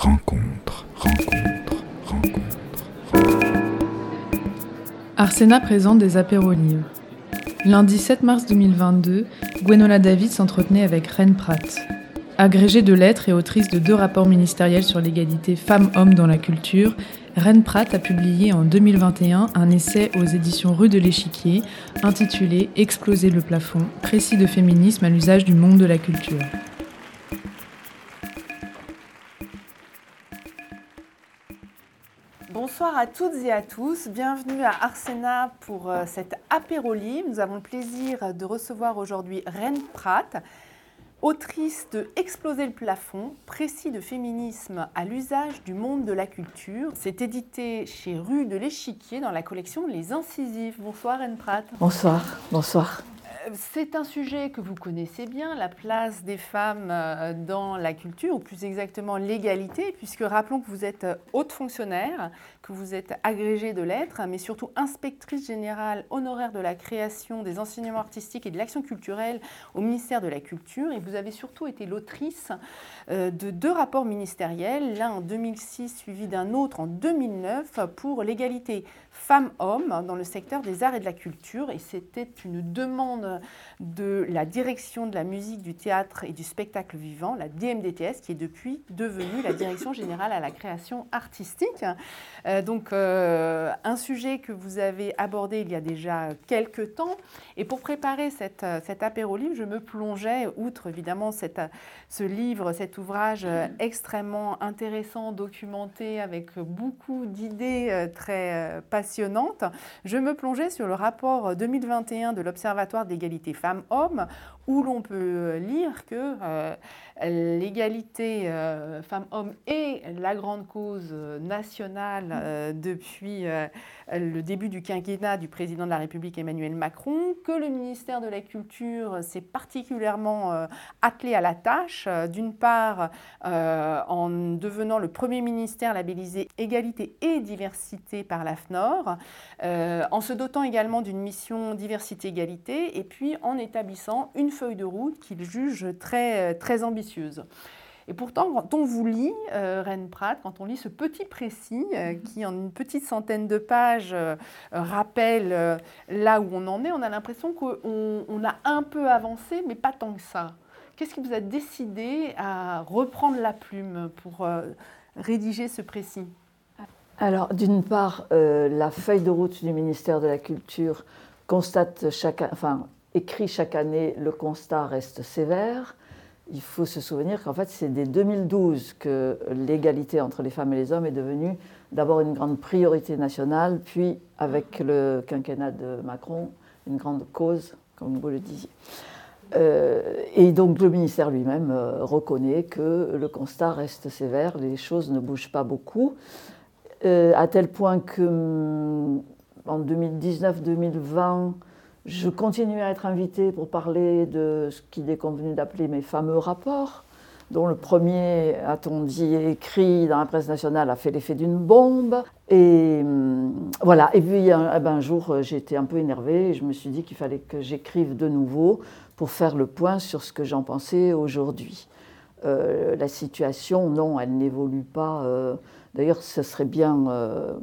rencontre, rencontre, rencontre. Arsena présente des apéros livres. Lundi 7 mars 2022, Gwenola David s'entretenait avec Ren Pratt. Agrégée de lettres et autrice de deux rapports ministériels sur l'égalité femmes-hommes dans la culture, Ren Pratt a publié en 2021 un essai aux éditions Rue de l'Échiquier intitulé Exploser le plafond, précis de féminisme à l'usage du monde de la culture. Bonsoir à toutes et à tous, bienvenue à Arsena pour euh, cet apéro libre. Nous avons le plaisir de recevoir aujourd'hui Ren Pratt, autrice de Exploser le plafond, précis de féminisme à l'usage du monde de la culture. C'est édité chez Rue de l'Échiquier dans la collection Les Incisifs. Bonsoir Ren Pratt. Bonsoir, bonsoir. C'est un sujet que vous connaissez bien, la place des femmes euh, dans la culture, ou plus exactement l'égalité, puisque rappelons que vous êtes euh, haute fonctionnaire, que vous êtes agrégée de lettres, mais surtout inspectrice générale honoraire de la création, des enseignements artistiques et de l'action culturelle au ministère de la Culture. Et vous avez surtout été l'autrice euh, de deux rapports ministériels, l'un en 2006 suivi d'un autre en 2009 pour l'égalité femmes-hommes dans le secteur des arts et de la culture. Et c'était une demande de la direction de la musique, du théâtre et du spectacle vivant, la DMDTS, qui est depuis devenue la direction générale à la création artistique. Euh, donc euh, un sujet que vous avez abordé il y a déjà quelques temps. Et pour préparer cette, cet apéro livre, je me plongeais, outre évidemment cette, ce livre, cet ouvrage extrêmement intéressant, documenté, avec beaucoup d'idées très passionnantes, je me plongeais sur le rapport 2021 de l'Observatoire d'égalité femmes-hommes, où l'on peut lire que euh, l'égalité euh, femmes-hommes est la grande cause nationale euh, depuis le début du quinquennat du président de la République Emmanuel Macron, que le ministère de la Culture s'est particulièrement attelé à la tâche, d'une part en devenant le premier ministère labellisé égalité et diversité par l'AFNOR, en se dotant également d'une mission diversité-égalité, et puis en établissant une feuille de route qu'il juge très, très ambitieuse. Et pourtant, quand on vous lit, euh, Rennes Pratt, quand on lit ce petit précis euh, qui, en une petite centaine de pages, euh, rappelle euh, là où on en est, on a l'impression qu'on on a un peu avancé, mais pas tant que ça. Qu'est-ce qui vous a décidé à reprendre la plume pour euh, rédiger ce précis? Alors, d'une part, euh, la feuille de route du ministère de la Culture constate chaque, écrit chaque année le constat reste sévère. Il faut se souvenir qu'en fait, c'est dès 2012 que l'égalité entre les femmes et les hommes est devenue d'abord une grande priorité nationale, puis avec le quinquennat de Macron, une grande cause, comme vous le disiez. Euh, et donc le ministère lui-même euh, reconnaît que le constat reste sévère, les choses ne bougent pas beaucoup, euh, à tel point que hum, en 2019-2020, je continue à être invitée pour parler de ce qu'il est convenu d'appeler mes fameux rapports, dont le premier, a-t-on dit, écrit dans la presse nationale, a fait l'effet d'une bombe. Et hum, voilà. Et puis un, eh ben, jour, j'ai été un peu énervée et je me suis dit qu'il fallait que j'écrive de nouveau pour faire le point sur ce que j'en pensais aujourd'hui. Euh, la situation, non, elle n'évolue pas. Euh, D'ailleurs, ce serait bien euh,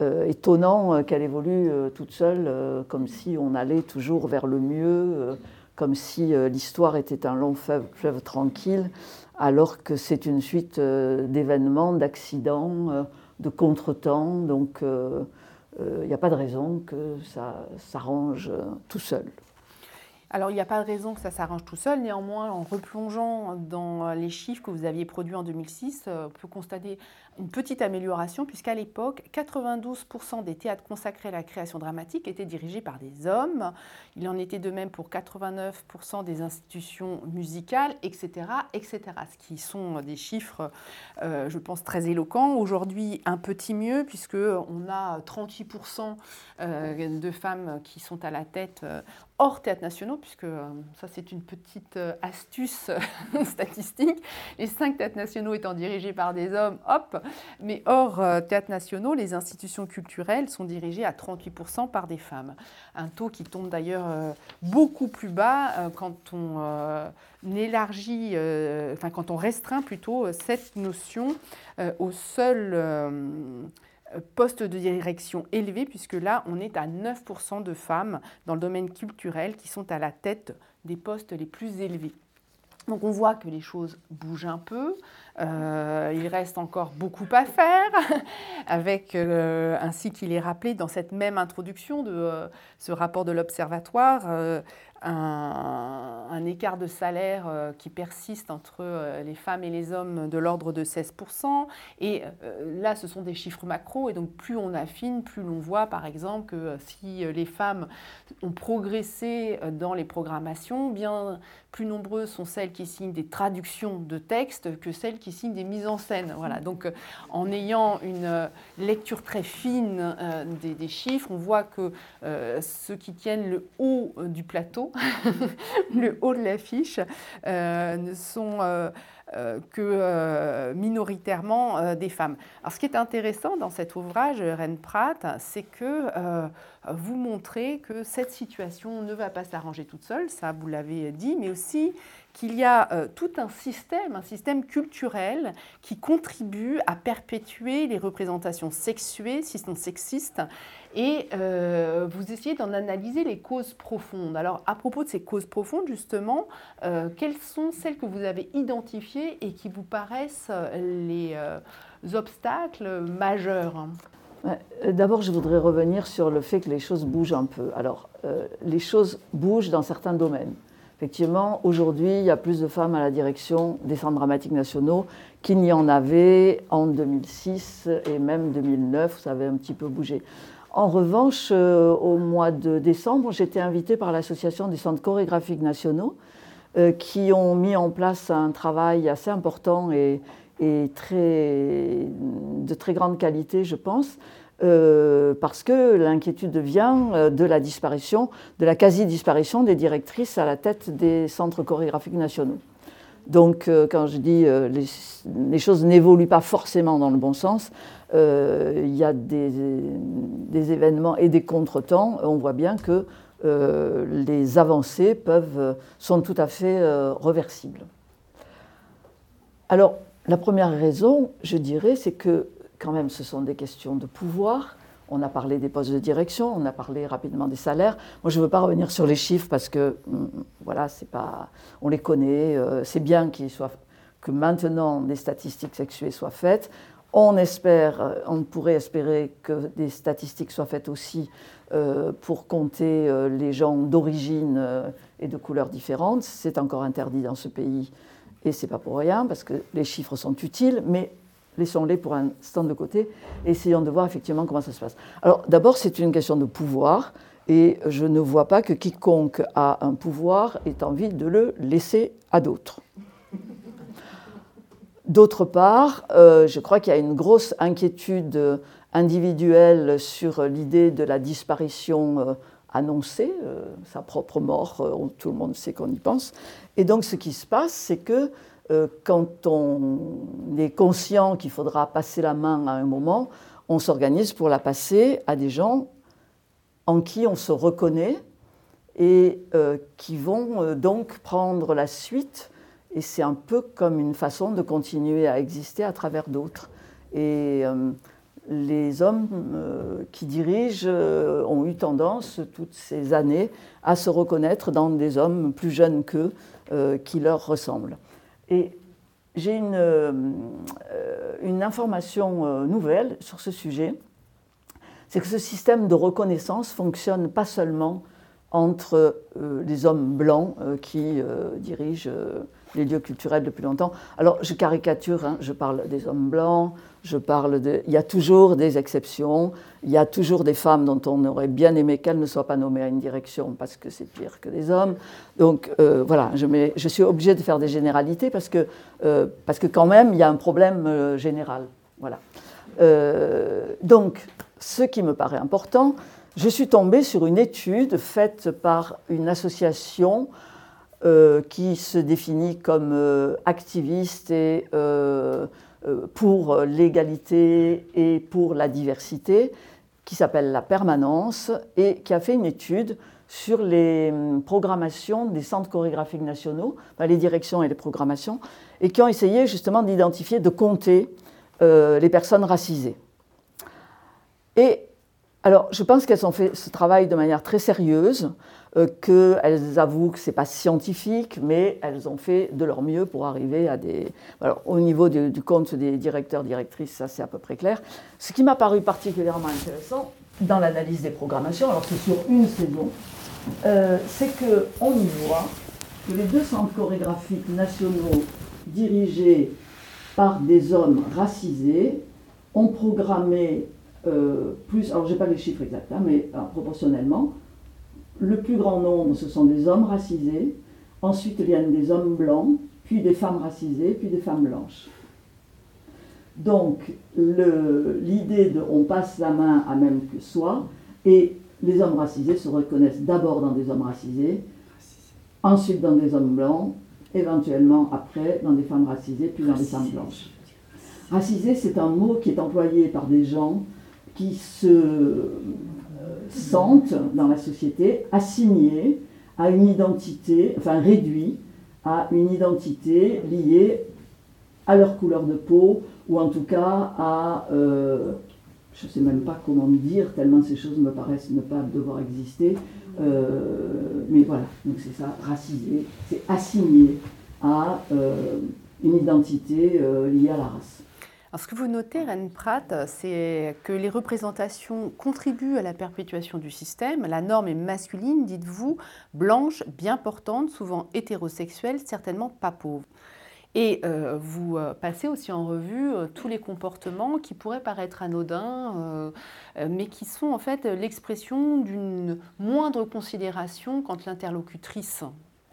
euh, étonnant qu'elle évolue euh, toute seule, euh, comme si on allait toujours vers le mieux, euh, comme si euh, l'histoire était un long fleuve, tranquille, alors que c'est une suite euh, d'événements, d'accidents, euh, de contretemps. Donc, euh, euh, il n'y a pas de raison que ça s'arrange euh, tout seul. Alors, il n'y a pas de raison que ça s'arrange tout seul. Néanmoins, en replongeant dans les chiffres que vous aviez produits en 2006, euh, on peut constater une petite amélioration, puisqu'à l'époque, 92% des théâtres consacrés à la création dramatique étaient dirigés par des hommes. Il en était de même pour 89% des institutions musicales, etc., etc. Ce qui sont des chiffres, euh, je pense, très éloquents. Aujourd'hui, un petit mieux, puisqu'on a 38% euh, de femmes qui sont à la tête euh, hors théâtres nationaux, puisque euh, ça c'est une petite euh, astuce statistique, les cinq théâtres nationaux étant dirigés par des hommes, hop, mais hors euh, théâtres nationaux, les institutions culturelles sont dirigées à 38% par des femmes. Un taux qui tombe d'ailleurs beaucoup plus bas quand on élargit, enfin quand on restreint plutôt cette notion au seul poste de direction élevé, puisque là, on est à 9% de femmes dans le domaine culturel qui sont à la tête des postes les plus élevés. Donc on voit que les choses bougent un peu, euh, il reste encore beaucoup à faire, avec, euh, ainsi qu'il est rappelé dans cette même introduction de euh, ce rapport de l'Observatoire, un, écart de salaire qui persiste entre les femmes et les hommes de l'ordre de 16%. Et là, ce sont des chiffres macro. Et donc, plus on affine, plus l'on voit, par exemple, que si les femmes ont progressé dans les programmations, bien plus nombreuses sont celles qui signent des traductions de textes que celles qui signent des mises en scène. Voilà. Donc, en ayant une lecture très fine des, des, chiffres, on voit que ceux qui tiennent le haut du plateau le haut de l'affiche, euh, ne sont euh, euh, que minoritairement des femmes. Alors, ce qui est intéressant dans cet ouvrage, Rennes Pratt, c'est que vous montrez que cette situation ne va pas s'arranger toute seule, ça vous l'avez dit, mais aussi qu'il y a tout un système, un système culturel qui contribue à perpétuer les représentations sexuées, si ce sont sexistes, et euh, vous essayez d'en analyser les causes profondes. Alors, à propos de ces causes profondes, justement, euh, quelles sont celles que vous avez identifiées et qui vous paraissent euh, les obstacles majeurs? D'abord, je voudrais revenir sur le fait que les choses bougent un peu. Alors, les choses bougent dans certains domaines. Effectivement, aujourd'hui, il y a plus de femmes à la direction des centres dramatiques nationaux qu'il n'y en avait en 2006 et même 2009, ça avait un petit peu bougé. En revanche, euh, au mois de décembre, j'étais invitée par l'Association des centres chorégraphiques nationaux euh, qui ont mis en place un travail assez important et, très, de très grande qualité, je pense, euh, parce que l'inquiétude vient de la disparition, de la quasi-disparition des directrices à la tête des centres chorégraphiques nationaux. Donc, quand je dis les, les choses n'évoluent pas forcément dans le bon sens, euh, il y a des, événements et des contretemps, on voit bien que euh, les avancées peuvent, sont tout à fait euh, reversibles. Alors, la première raison, je dirais, c'est que quand même ce sont des questions de pouvoir. On a parlé des postes de direction, on a parlé rapidement des salaires. Moi, je ne veux pas revenir sur les chiffres parce que, hum, voilà, c'est pas, on les connaît. c'est bien qu'il soit, que maintenant des statistiques sexuées soient faites. On espère, euh, on pourrait espérer que des statistiques soient faites aussi euh, pour compter euh, les gens d'origine et de couleurs différentes. C'est encore interdit dans ce pays et c'est pas pour rien parce que les chiffres sont utiles, mais laissons-les pour un stand de côté et essayons de voir effectivement comment ça se passe. Alors d'abord, c'est une question de pouvoir et je ne vois pas que quiconque a un pouvoir ait envie de le laisser à d'autres. D'autre part, euh, je crois qu'il y a une grosse inquiétude individuelle sur l'idée de la disparition euh, annoncée, euh, sa propre mort, tout le monde sait qu'on y pense. Et donc ce qui se passe, c'est que quand on est conscient qu'il faudra passer la main à un moment, on s'organise pour la passer à des gens en qui on se reconnaît et qui vont donc prendre la suite et c'est un peu comme une façon de continuer à exister à travers d'autres. Et euh, les hommes euh, qui dirigent euh, ont eu tendance, toutes ces années, à se reconnaître dans des hommes plus jeunes qu'eux, qui leur ressemblent. Et j'ai une, une, information nouvelle sur ce sujet, c'est que ce système de reconnaissance fonctionne pas seulement entre les hommes blancs qui dirigent les lieux culturels depuis longtemps. Alors, je caricature, hein, je parle des hommes blancs, je parle de... Il y a toujours des exceptions, il y a toujours des femmes dont on aurait bien aimé qu'elles ne soient pas nommées à une direction parce que c'est pire que des hommes. Donc, euh, voilà, je, je, suis obligée de faire des généralités parce que, euh, parce que quand même, il y a un problème euh, général. Voilà. donc, ce qui me paraît important, je suis tombée sur une étude faite par une association qui se définit comme activiste et pour l'égalité et pour la diversité, qui s'appelle La Permanence, et qui a fait une étude sur les hum, programmations des centres chorégraphiques nationaux, les directions et les programmations, et qui ont essayé justement d'identifier, de compter les personnes racisées. Et alors, je pense qu'elles ont fait ce travail de manière très sérieuse, euh, qu'elles avouent que ce n'est pas scientifique, mais elles ont fait de leur mieux pour arriver à des... Alors, au niveau du, compte des directeurs, directrices, ça c'est à peu près clair. Ce qui m'a paru particulièrement intéressant dans l'analyse des programmations, alors c'est sur une saison, euh, c'est qu'on y voit que les deux centres chorégraphiques nationaux dirigés par des hommes racisés ont programmé euh, plus, alors je n'ai pas les chiffres exacts, hein, mais proportionnellement, le plus grand nombre, ce sont des hommes racisés, ensuite viennent des hommes blancs, puis des femmes racisées, puis des femmes blanches. Donc l'idée de on passe la main à même que soi, et les hommes racisés se reconnaissent d'abord dans des hommes racisés, ensuite dans des hommes blancs, éventuellement après dans des femmes racisées, puis dans des femmes blanches. Racisé, c'est un mot qui est employé par des gens qui se sentent dans la société assignés à une identité, enfin réduits à une identité liée à leur couleur de peau ou en tout cas à, euh, je ne sais même pas comment dire, tellement ces choses me paraissent ne pas devoir exister, euh, mais voilà, donc c'est ça, racisé, c'est assigné à une identité liée à la race ce que vous notez, Rennes Pratt, c'est que les représentations contribuent à la perpétuation du système. La norme est masculine, dites-vous, blanche, bien portante, souvent hétérosexuelle, certainement pas pauvre. Et euh, vous euh, passez aussi en revue euh, tous les comportements qui pourraient paraître anodins, mais qui sont en fait l'expression d'une moindre considération quand l'interlocutrice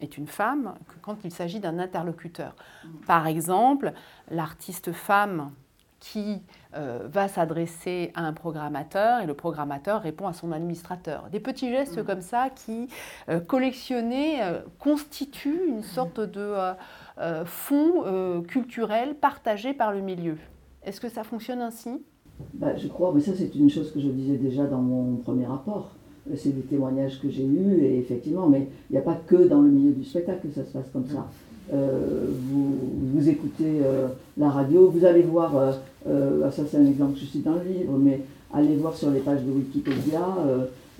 est une femme que quand il s'agit d'un interlocuteur. Par exemple, l'artiste femme qui euh, va s'adresser à un programmateur et le programmateur répond à son administrateur. Des petits gestes mm. comme ça qui, euh, collectionnés, euh, constituent une sorte de fonds culturel partagé par le milieu. Est-ce que ça fonctionne ainsi? Bah, Je crois, mais ça c'est une chose que je disais déjà dans mon premier rapport. C'est des témoignages que j'ai eus, et effectivement, mais il n'y a pas que dans le milieu du spectacle que ça se passe comme ça. Euh, vous, écoutez euh, la radio, vous allez voir, euh, ça c'est un exemple que je cite dans le livre, mais allez voir sur les pages de Wikipédia,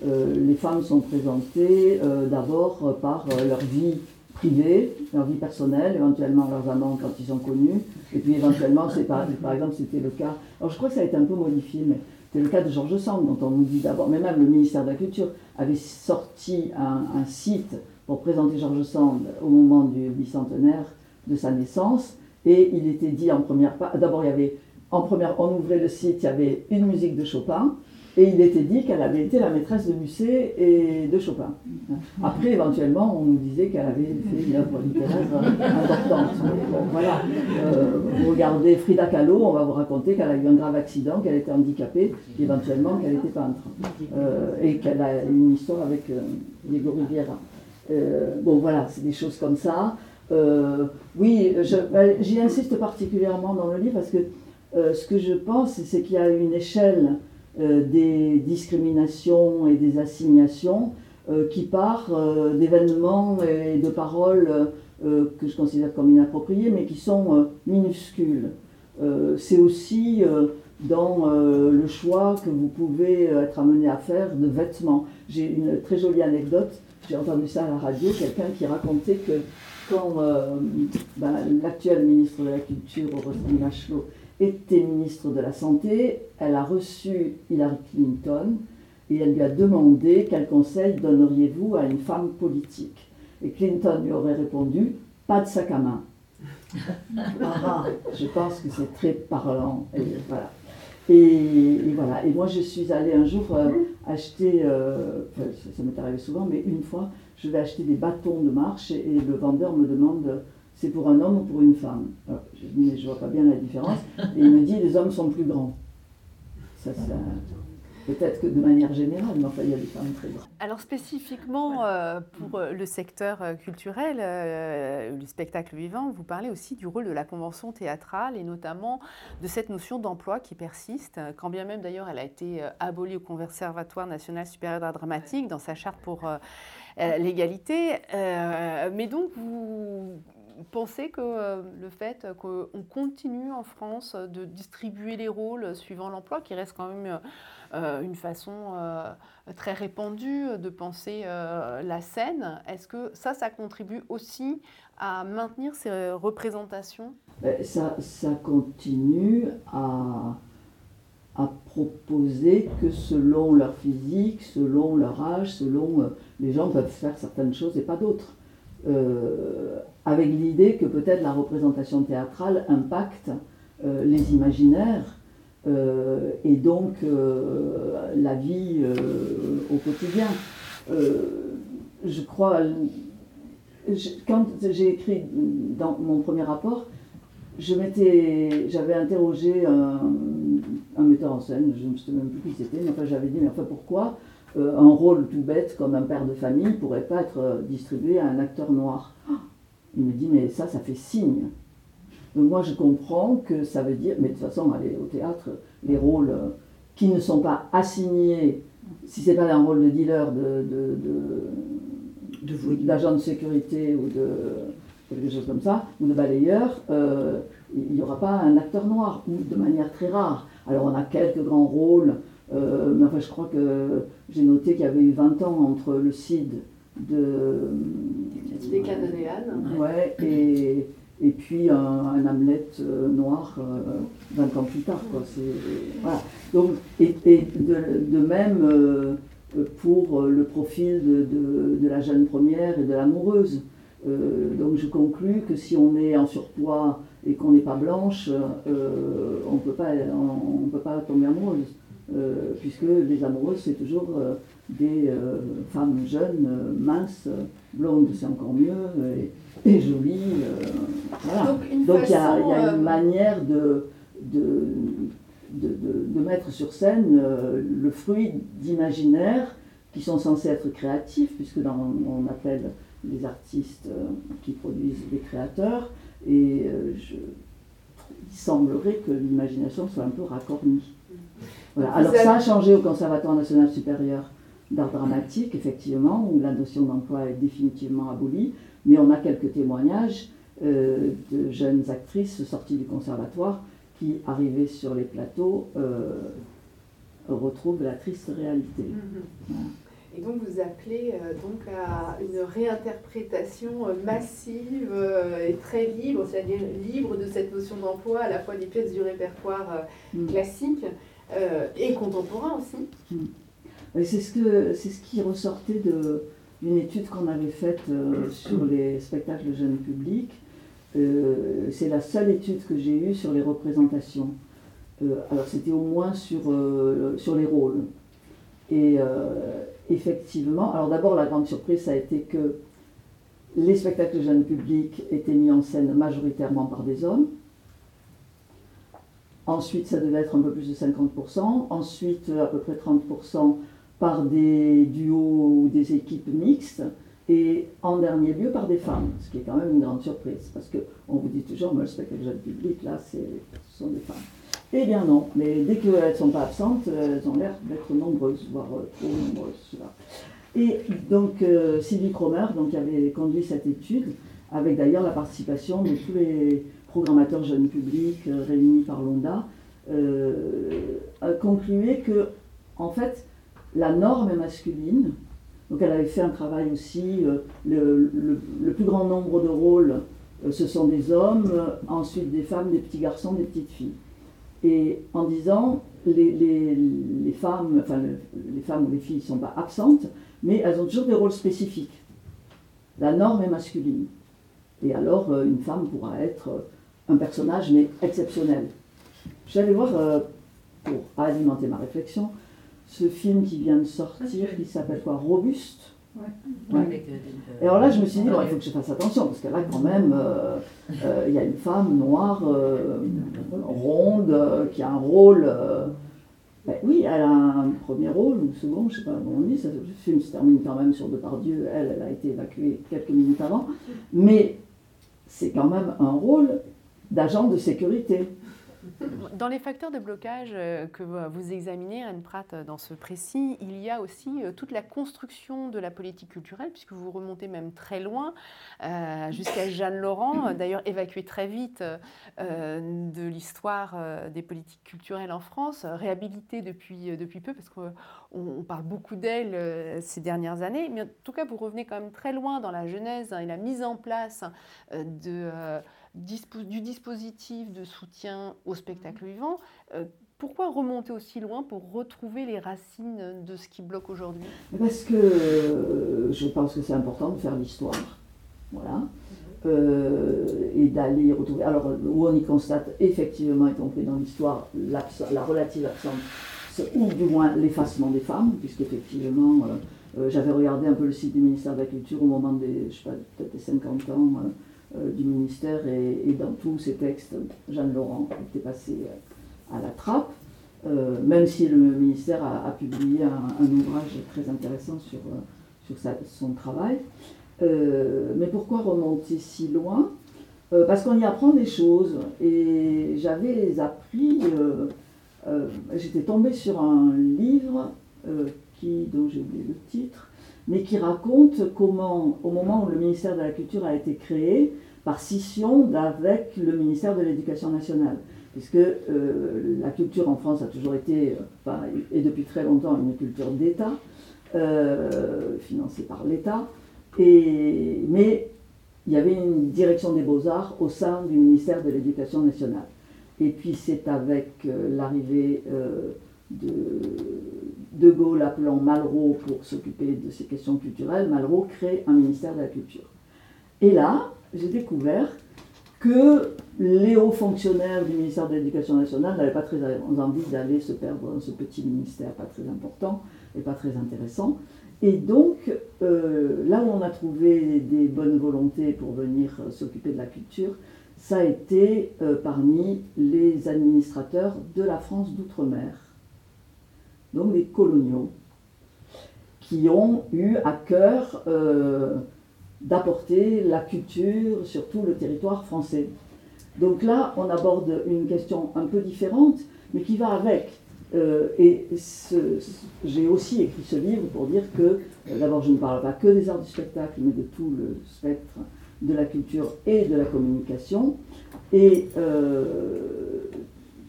les femmes sont présentées d'abord par leur vie privée, leur vie personnelle, éventuellement leurs amants quand ils sont connus, et puis éventuellement, c'est par, exemple, c'était le cas, alors je crois que ça a été un peu modifié, mais c'était le cas de Georges Sand, dont on nous dit d'abord, mais même le ministère de la Culture avait sorti un site pour présenter Georges Sand au moment du bicentenaire de sa naissance. Et il était dit en première d'abord il y avait, en première, on ouvrait le site, il y avait une musique de Chopin, et il était dit qu'elle avait été la maîtresse de Musset et de Chopin. Après, éventuellement, on nous disait qu'elle avait fait une œuvre littéraire importante. voilà. Euh, vous regardez Frida Kahlo, on va vous raconter qu'elle a eu un grave accident, qu'elle était handicapée, et éventuellement qu'elle était peintre. Euh, et qu'elle a une histoire avec euh, Diego Riviera. Euh, bon, voilà, c'est des choses comme ça. Euh, oui, ben, j'y insiste particulièrement dans le livre parce que euh, ce que je pense, c'est qu'il y a une échelle des discriminations et des assignations qui part d'événements et de paroles que je considère comme inappropriées, mais qui sont minuscules. c'est aussi dans le choix que vous pouvez être amené à faire de vêtements. J'ai une très jolie anecdote j'ai entendu ça à la radio, quelqu'un qui racontait que quand euh, ben, l'actuelle ministre de la Culture, Roselyne Bachelot, était ministre de la Santé, elle a reçu Hillary Clinton et elle lui a demandé quel conseil donneriez-vous à une femme politique. Et Clinton lui aurait répondu pas de sac à main. Ah, je pense que c'est très parlant. Et voilà. Et, voilà. Et moi, je suis allée un jour euh, acheter, euh, ça, m'est arrivé souvent, mais une fois, je vais acheter des bâtons de marche et, le vendeur me demande c'est pour un homme ou pour une femme Je dis mais je vois pas bien la différence. Et il me dit les hommes sont plus grands. Ça, Peut-être que de manière générale, mais enfin, il y a des femmes très grandes. Alors spécifiquement euh, pour euh, le secteur euh, culturel, euh, le spectacle vivant, vous parlez aussi du rôle de la convention théâtrale et notamment de cette notion d'emploi qui persiste, quand bien même d'ailleurs elle a été abolie au Conservatoire national supérieur d'art dramatique dans sa charte pour euh, l'égalité. Mais donc vous pensez que euh, le fait qu'on continue en France de distribuer les rôles suivant l'emploi, qui reste quand même une façon euh, très répandue de penser euh, la scène, est-ce que ça, ça contribue aussi à maintenir ces représentations? Ben, Ça, ça continue à, proposer que selon leur physique, selon leur âge, selon. euh, les gens peuvent faire certaines choses et pas d'autres. Euh, avec l'idée que peut-être la représentation théâtrale impacte euh, les imaginaires euh, et donc euh, la vie euh, au quotidien. Je crois, quand j'ai écrit dans mon premier rapport, j'avais interrogé un, metteur en scène, je ne sais même plus qui c'était, mais enfin j'avais dit, mais enfin pourquoi un rôle tout bête comme un père de famille pourrait pas être distribué à un acteur noir? Il me dit, mais ça, ça fait signe. Donc moi je comprends que ça veut dire, mais de toute façon, aller au théâtre, les rôles euh, qui ne sont pas assignés, si c'est pas un rôle de dealer, de, de, de- d'agent de sécurité ou de quelque chose comme ça, ou de balayeur, euh, il n'y aura pas un acteur noir, ou de manière très rare. Alors on a quelques grands rôles, euh, mais enfin je crois que j'ai noté qu'il y avait eu 20 ans entre le Cid de... Des Canonéanes. Ouais, et, et puis un, un Hamlet euh, noir euh, 20 ans plus tard. Quoi. Voilà. Donc, et, de, même euh, pour le profil de, de- la jeune première et de l'amoureuse. Euh, donc je conclus que si on est en surpoids et qu'on n'est pas blanche, euh, on ne peut pas tomber amoureuse. Euh, puisque les amoureuses, c'est toujours euh, des euh, femmes jeunes, euh, minces, euh, blondes, c'est encore mieux, et jolies. euh, voilà. Donc une il y a, façon, il y a euh, une manière de, de, de, mettre sur scène euh, le fruit d'imaginaires qui sont censés être créatifs, puisque dans, on appelle les artistes qui produisent des créateurs, et je- il semblerait que l'imagination soit un peu racornie. Voilà. Alors ça a changé au Conservatoire national supérieur d'art dramatique, effectivement, où la notion d'emploi est définitivement abolie, mais on a quelques témoignages euh, de jeunes actrices sorties du conservatoire qui, arrivées sur les plateaux, euh, retrouvent la triste réalité. Mhm. Et donc vous appelez euh, donc à une réinterprétation massive et très libre, c'est-à-dire libre de cette notion d'emploi, à la fois des pièces du répertoire Mm. classique et contemporain aussi. Et C'est ce, que- c'est ce qui ressortait de- d'une étude qu'on avait faite euh, sur les spectacles jeunes publics. Euh, c'est la seule étude que j'ai eue sur les représentations. Euh, alors c'était au moins sur, euh, sur les rôles. Et euh, effectivement, alors d'abord la grande surprise ça a été que les spectacles jeunes publics étaient mis en scène majoritairement par des hommes. Ensuite, ça devait être un peu plus de 50%. Ensuite, à peu près 30% par des duos ou des équipes mixtes. Et en dernier lieu, par des femmes, ce qui est quand même une grande surprise. Parce qu'on vous dit toujours, moi, le spectacle jeune public, là, ce sont des femmes. Eh bien non, mais dès qu'elles ne sont pas absentes, elles ont l'air d'être nombreuses, voire euh, trop nombreuses. là. Et donc, euh, Sylvie Cromer, donc, qui avait conduit cette étude, avec d'ailleurs la participation de tous les programmateurs jeunes publics euh, réunis par l'ONDA, euh, a conclué que, en fait, la norme masculine. Donc elle avait fait un travail aussi, euh, le, plus grand nombre de rôles, euh, ce sont des hommes, euh, ensuite des femmes, des petits garçons, des petites filles. Et en disant, les, les- femmes, enfin le- les femmes ou les filles ne sont pas absentes, mais elles ont toujours des rôles spécifiques. La norme est masculine. Et alors, une femme pourra être un personnage, mais exceptionnel. J'allais voir, pour alimenter ma réflexion, ce film qui vient de sortir, qui s'appelle quoi Robuste Ouais. Et alors là, je me suis dit, bon, il faut que je fasse attention, parce que là, quand même, euh, euh, il y a une femme noire, euh, ronde, euh, qui a un rôle. euh, Ben oui, elle a un premier rôle, ou second, je sais pas comment on dit, ça, le film se termine quand même sur Depardieu, elle, elle a été évacuée quelques minutes avant, mais c'est quand même un rôle d'agent de sécurité. Dans les facteurs de blocage euh, que vous examinez, Anne Pratt, euh, dans ce précis, il y a aussi euh, toute la construction de la politique culturelle, puisque vous remontez même très loin, jusqu'à Jeanne Laurent, d'ailleurs évacuée très vite de l'histoire des politiques culturelles en France, réhabilitée depuis, depuis peu, parce qu'on parle beaucoup d'elle ces dernières années. Mais en tout cas, vous revenez quand même très loin dans la genèse hein, et la mise en place de du dispositif de soutien au spectacle vivant. Euh, pourquoi remonter aussi loin pour retrouver les racines de ce qui bloque aujourd'hui? Parce que euh, je pense que c'est important de faire l'histoire. Voilà. Euh, et d'aller retrouver. Alors, où on y constate effectivement, y compris dans l'histoire, la relative absence, ou du moins l'effacement des femmes, puisqu'effectivement, j'avais regardé un peu le site du ministère de la Culture au moment des, je sais pas, peut-être des 50 ans euh, du ministère et, dans tous ces textes, Jeanne Laurent était passée euh, à la trappe, euh, même si le ministère a, publié un, ouvrage très intéressant sur, sur son travail. mais pourquoi remonter si loin? Parce qu'on y apprend des choses. Et j'avais appris, j'étais tombée sur un livre qui, dont j'ai oublié le titre, mais qui raconte comment, au moment où le ministère de la Culture a été créé, par scission avec le ministère de l'Éducation nationale. Puisque euh, la culture en France a toujours été, et depuis très longtemps, une culture d'État, euh, financée par l'État. mais il y avait une direction des beaux-arts au sein du ministère de l'Éducation nationale. Et puis c'est avec euh, l'arrivée de De Gaulle appelant Malraux pour s'occuper de ces questions culturelles, Malraux crée un ministère de la Culture. Et là, j'ai découvert que les hauts fonctionnaires du ministère de l'Éducation nationale n'avaient pas très envie d'aller se perdre dans ce petit ministère pas très important et pas très intéressant. Et donc, euh, là où on a trouvé des bonnes volontés pour venir s'occuper de la culture, ça a été euh, parmi les administrateurs de la France d'outre-mer, donc les coloniaux, qui ont eu à cœur euh, d'apporter la culture sur tout le territoire français. Donc là, on aborde une question un peu différente, mais qui va avec. Euh, et j'ai aussi écrit ce livre pour dire que, euh, d'abord, je ne parle pas que des arts du spectacle, mais de tout le spectre de la culture et de la communication. Et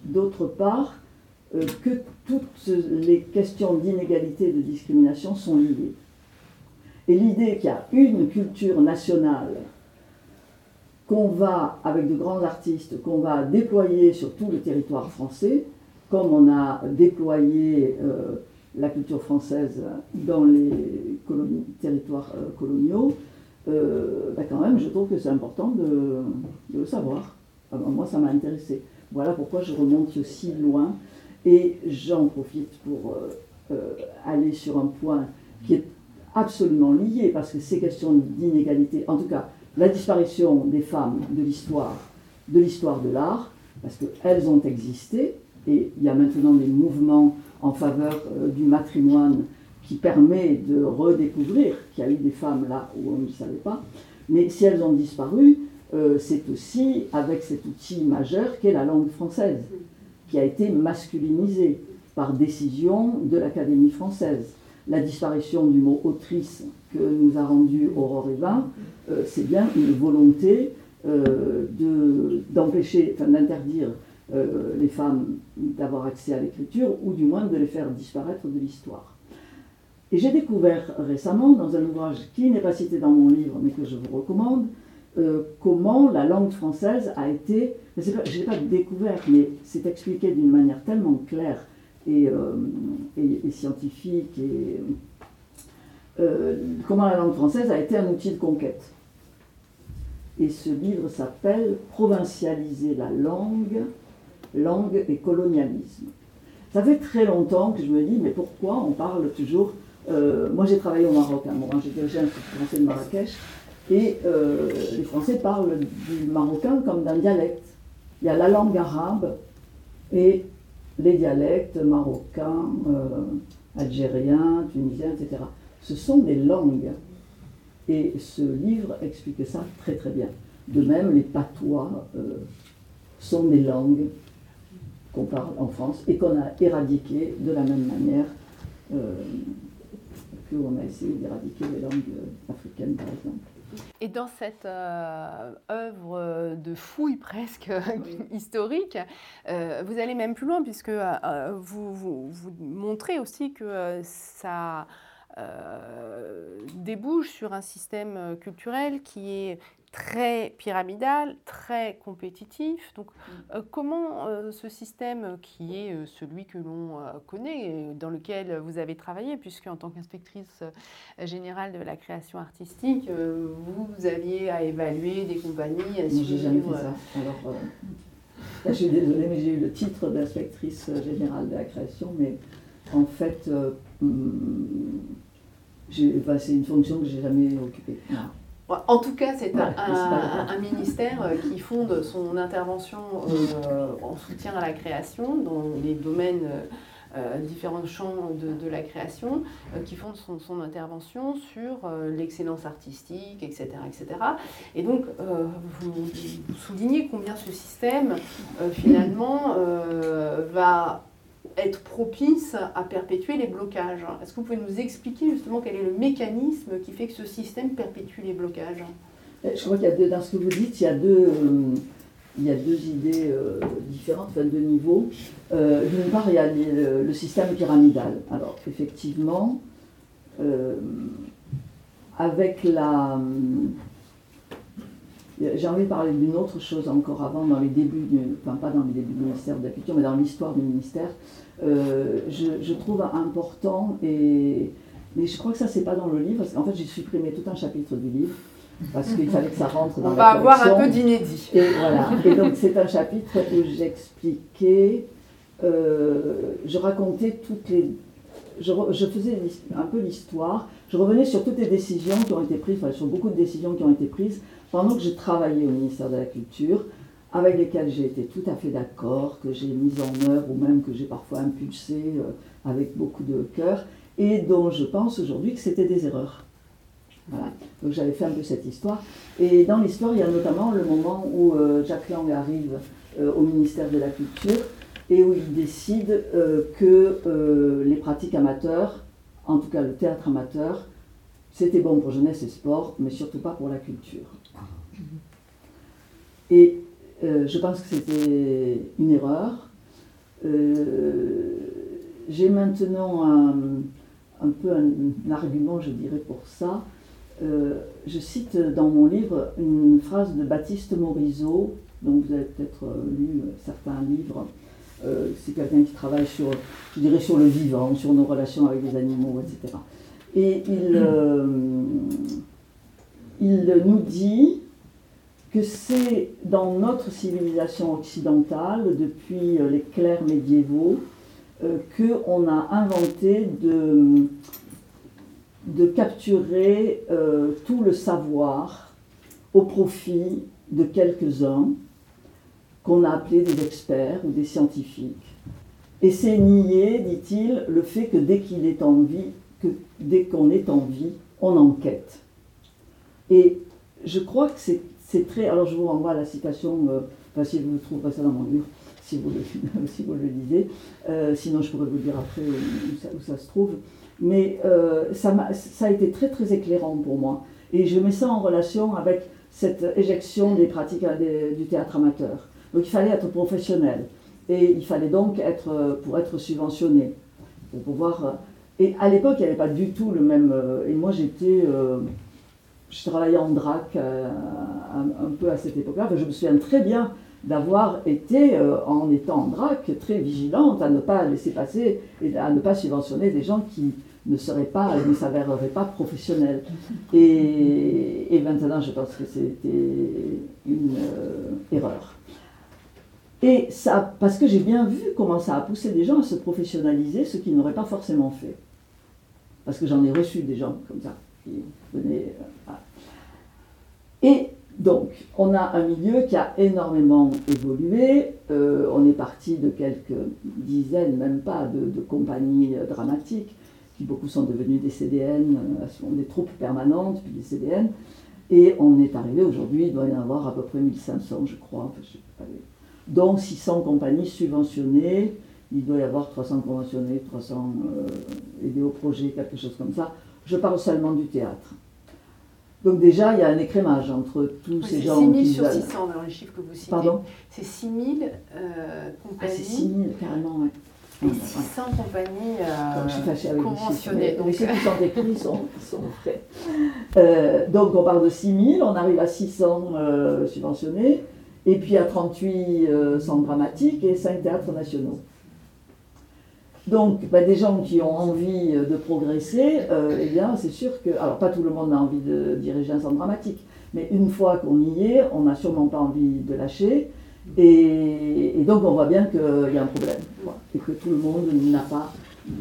d'autre part, que toutes les questions d'inégalité et de discrimination sont liées. Et l'idée qu'il y a une culture nationale qu'on va, avec de grands artistes, qu'on va déployer sur tout le territoire français, comme on a déployé euh, la culture française dans les territoires euh, coloniaux, euh, ben quand même, je trouve que c'est important de, le savoir. moi, ça m'a intéressé. Voilà pourquoi je remonte aussi loin. Et j'en profite pour aller sur un point qui est absolument liées, parce que ces questions d'inégalité, en tout cas la disparition des femmes de l'histoire, de l'histoire de l'art, parce qu'elles ont existé, et il y a maintenant des mouvements en faveur euh, du matrimoine qui permet de redécouvrir qu'il y a eu des femmes là où on ne savait pas, mais si elles ont disparu, euh, c'est aussi avec cet outil majeur qu'est la langue française, qui a été masculinisée par décision de l'Académie française la disparition du mot autrice que nous a rendu Aurore Evin, euh, c'est bien une volonté euh, d'empêcher, d'interdire euh, les femmes d'avoir accès à l'écriture, ou du moins de les faire disparaître de l'histoire. Et j'ai découvert récemment, dans un ouvrage qui n'est pas cité dans mon livre, mais que je vous recommande, comment la langue française a été, je n'ai pas découvert, mais c'est expliqué d'une manière tellement claire euh, et, scientifique, et euh, comment la langue française a été un outil de conquête. Et ce livre s'appelle Provincialiser la langue, langue et colonialisme. Ça fait très longtemps que je me dis, mais pourquoi on parle toujours... Euh, moi j'ai travaillé au Maroc, hein, moi j'ai dirigé un français de Marrakech, et les Français parlent du marocain comme d'un dialecte. Il y a la langue arabe et les dialectes marocains, euh, algériens, tunisiens, etc. Ce sont des langues. Et ce livre explique ça très très bien. De même, les patois euh, sont des langues qu'on parle en France et qu'on a éradiquées de la même manière euh, qu'on a essayé d'éradiquer les langues africaines, par exemple. Et dans cette euh, œuvre de fouille presque historique, euh, vous allez même plus loin puisque euh, vous, vous, vous, montrez aussi que ça débouche sur un système culturel qui est très pyramidal, très compétitif. Donc, mm. euh, comment euh, ce système qui est euh, celui que l'on connaît, dans lequel vous avez travaillé, puisque en tant qu'inspectrice générale de la création artistique, vous aviez à évaluer des compagnies, à suivre. J'ai jamais fait ça. Alors, je suis désolée, mais j'ai eu le titre d'inspectrice générale de la création, mais en fait, hmm, c'est une fonction que j'ai jamais occupée. En tout cas, c'est un, ministère euh, qui fonde son intervention euh, en soutien à la création dans les domaines, euh, différents champs de, la création, qui fonde son, intervention sur l'excellence artistique, etc., etc. Et donc, vous, vous, soulignez combien ce système, finalement, va être propice à perpétuer les blocages. Est-ce que vous pouvez nous expliquer justement quel est le mécanisme qui fait que ce système perpétue les blocages? Eh, Je crois qu'il y a deux, dans ce que vous dites, il y a deux, euh, il y a deux idées euh, différentes, enfin deux niveaux. Euh, d'une part, il y a le, système pyramidal. Alors, effectivement, avec la, j'ai envie de parler d'une autre chose encore avant, dans les débuts, enfin pas dans les débuts du ministère de la Culture, mais dans l'histoire du ministère. Euh, je, trouve important, et, mais je crois que ça c'est pas dans le livre, parce qu'en fait j'ai supprimé tout un chapitre du livre, parce qu'il fallait que ça rentre dans On la va avoir un peu d'inédit. Et voilà. Et donc c'est un chapitre où j'expliquais, euh, je racontais toutes les je, je, faisais un peu l'histoire, je revenais sur toutes les décisions qui ont été prises, enfin sur beaucoup de décisions qui ont été prises pendant que j'ai travaillé au ministère de la Culture, avec lesquelles j'ai été tout à fait d'accord, que j'ai mis en œuvre ou même que j'ai parfois impulsé euh, avec beaucoup de cœur, et dont je pense aujourd'hui que c'était des erreurs. Voilà. Donc j'avais fait un peu cette histoire. Et dans l'histoire, il y a notamment le moment où euh, Jacques Lang arrive euh, au ministère de la Culture et où il décide que les pratiques amateurs, en tout cas le théâtre amateur, c'était bon pour jeunesse et sport, mais surtout pas pour la culture. Et euh, je pense que c'était une erreur. Euh, j'ai maintenant un, peu un, argument, je dirais, pour ça. Euh, je cite dans mon livre une phrase de Baptiste Morisot, dont vous avez peut-être lu certains livres. C'est quelqu'un qui travaille sur, je dirais, sur le vivant, sur nos relations avec les animaux, etc. Et il, il nous dit que c'est dans notre civilisation occidentale, depuis euh, les clercs médiévaux, euh, qu'on a inventé de, de capturer euh, tout le savoir au profit de quelques-uns qu'on a appelés des experts ou des scientifiques. Et c'est nier, dit-il, le fait que dès qu'il est en vie, que dès qu'on est en vie, on enquête. Et je crois que c'est très. Alors je vous renvoie à la citation, euh, enfin si vous trouverez ça dans mon livre, si vous le, si vous le lisez. Euh, sinon je pourrais vous dire après où, ça, se trouve. Mais euh, ça a été très très éclairant pour moi. Et je mets ça en relation avec cette éjection des pratiques du théâtre amateur. Donc il fallait être professionnel. Et il fallait donc être, pour être subventionné, pour pouvoir... Et à l'époque, il n'y avait pas du tout le même... Et moi, j'étais je travaillais en drac euh, un, peu à cette époque-là. je me souviens très bien d'avoir été, euh, en étant en drac, très vigilante à ne pas laisser passer et à ne pas subventionner des gens qui ne seraient pas, ne s'avéreraient pas professionnels. Et, maintenant, je pense que c'était une euh, erreur. Et ça, parce que j'ai bien vu comment ça a poussé des gens à se professionnaliser, ce qu'ils n'auraient pas forcément fait. Parce que j'en ai reçu des gens comme ça, qui venaient et Donc, on a un milieu qui a énormément évolué. Euh, on est parti de quelques dizaines, même pas, de, compagnies euh, dramatiques, qui beaucoup sont devenues des CDN, euh, des troupes permanentes, puis des CDN. Et on est arrivé aujourd'hui, il doit y en avoir à peu près 1500, je crois, dont 600 compagnies subventionnées. Il doit y avoir 300 conventionnés, 300 euh, aidés au projet, quelque chose comme ça. Je parle seulement du théâtre. Donc déjà, il y a un écrémage entre tous Oui, ces c'est gens 6 000 qui sur veulent- 600 dans les chiffres que vous citez. Pardon C'est 6 000 euh, Ah, c'est 6 compagnies 000, carrément, ouais. et Ouais, ouais. 600 compagnies Donc, je suis euh, fâchée avec les chiffres, conventionnées. mais- mais Donc, ceux qui sont écrits sont, sont vrais. Euh, donc on parle de 6 000, on arrive à 600 euh, subventionnés, et puis à 38 euh, centres dramatiques et 5 théâtres nationaux. Donc bah, des gens qui ont envie euh, de progresser, euh, eh bien c'est sûr que, alors pas tout le monde a envie de diriger un centre dramatique, mais une fois qu'on y est, on n'a sûrement pas envie de lâcher. Et, donc on voit bien qu'il y a un problème et que tout le monde n'a pas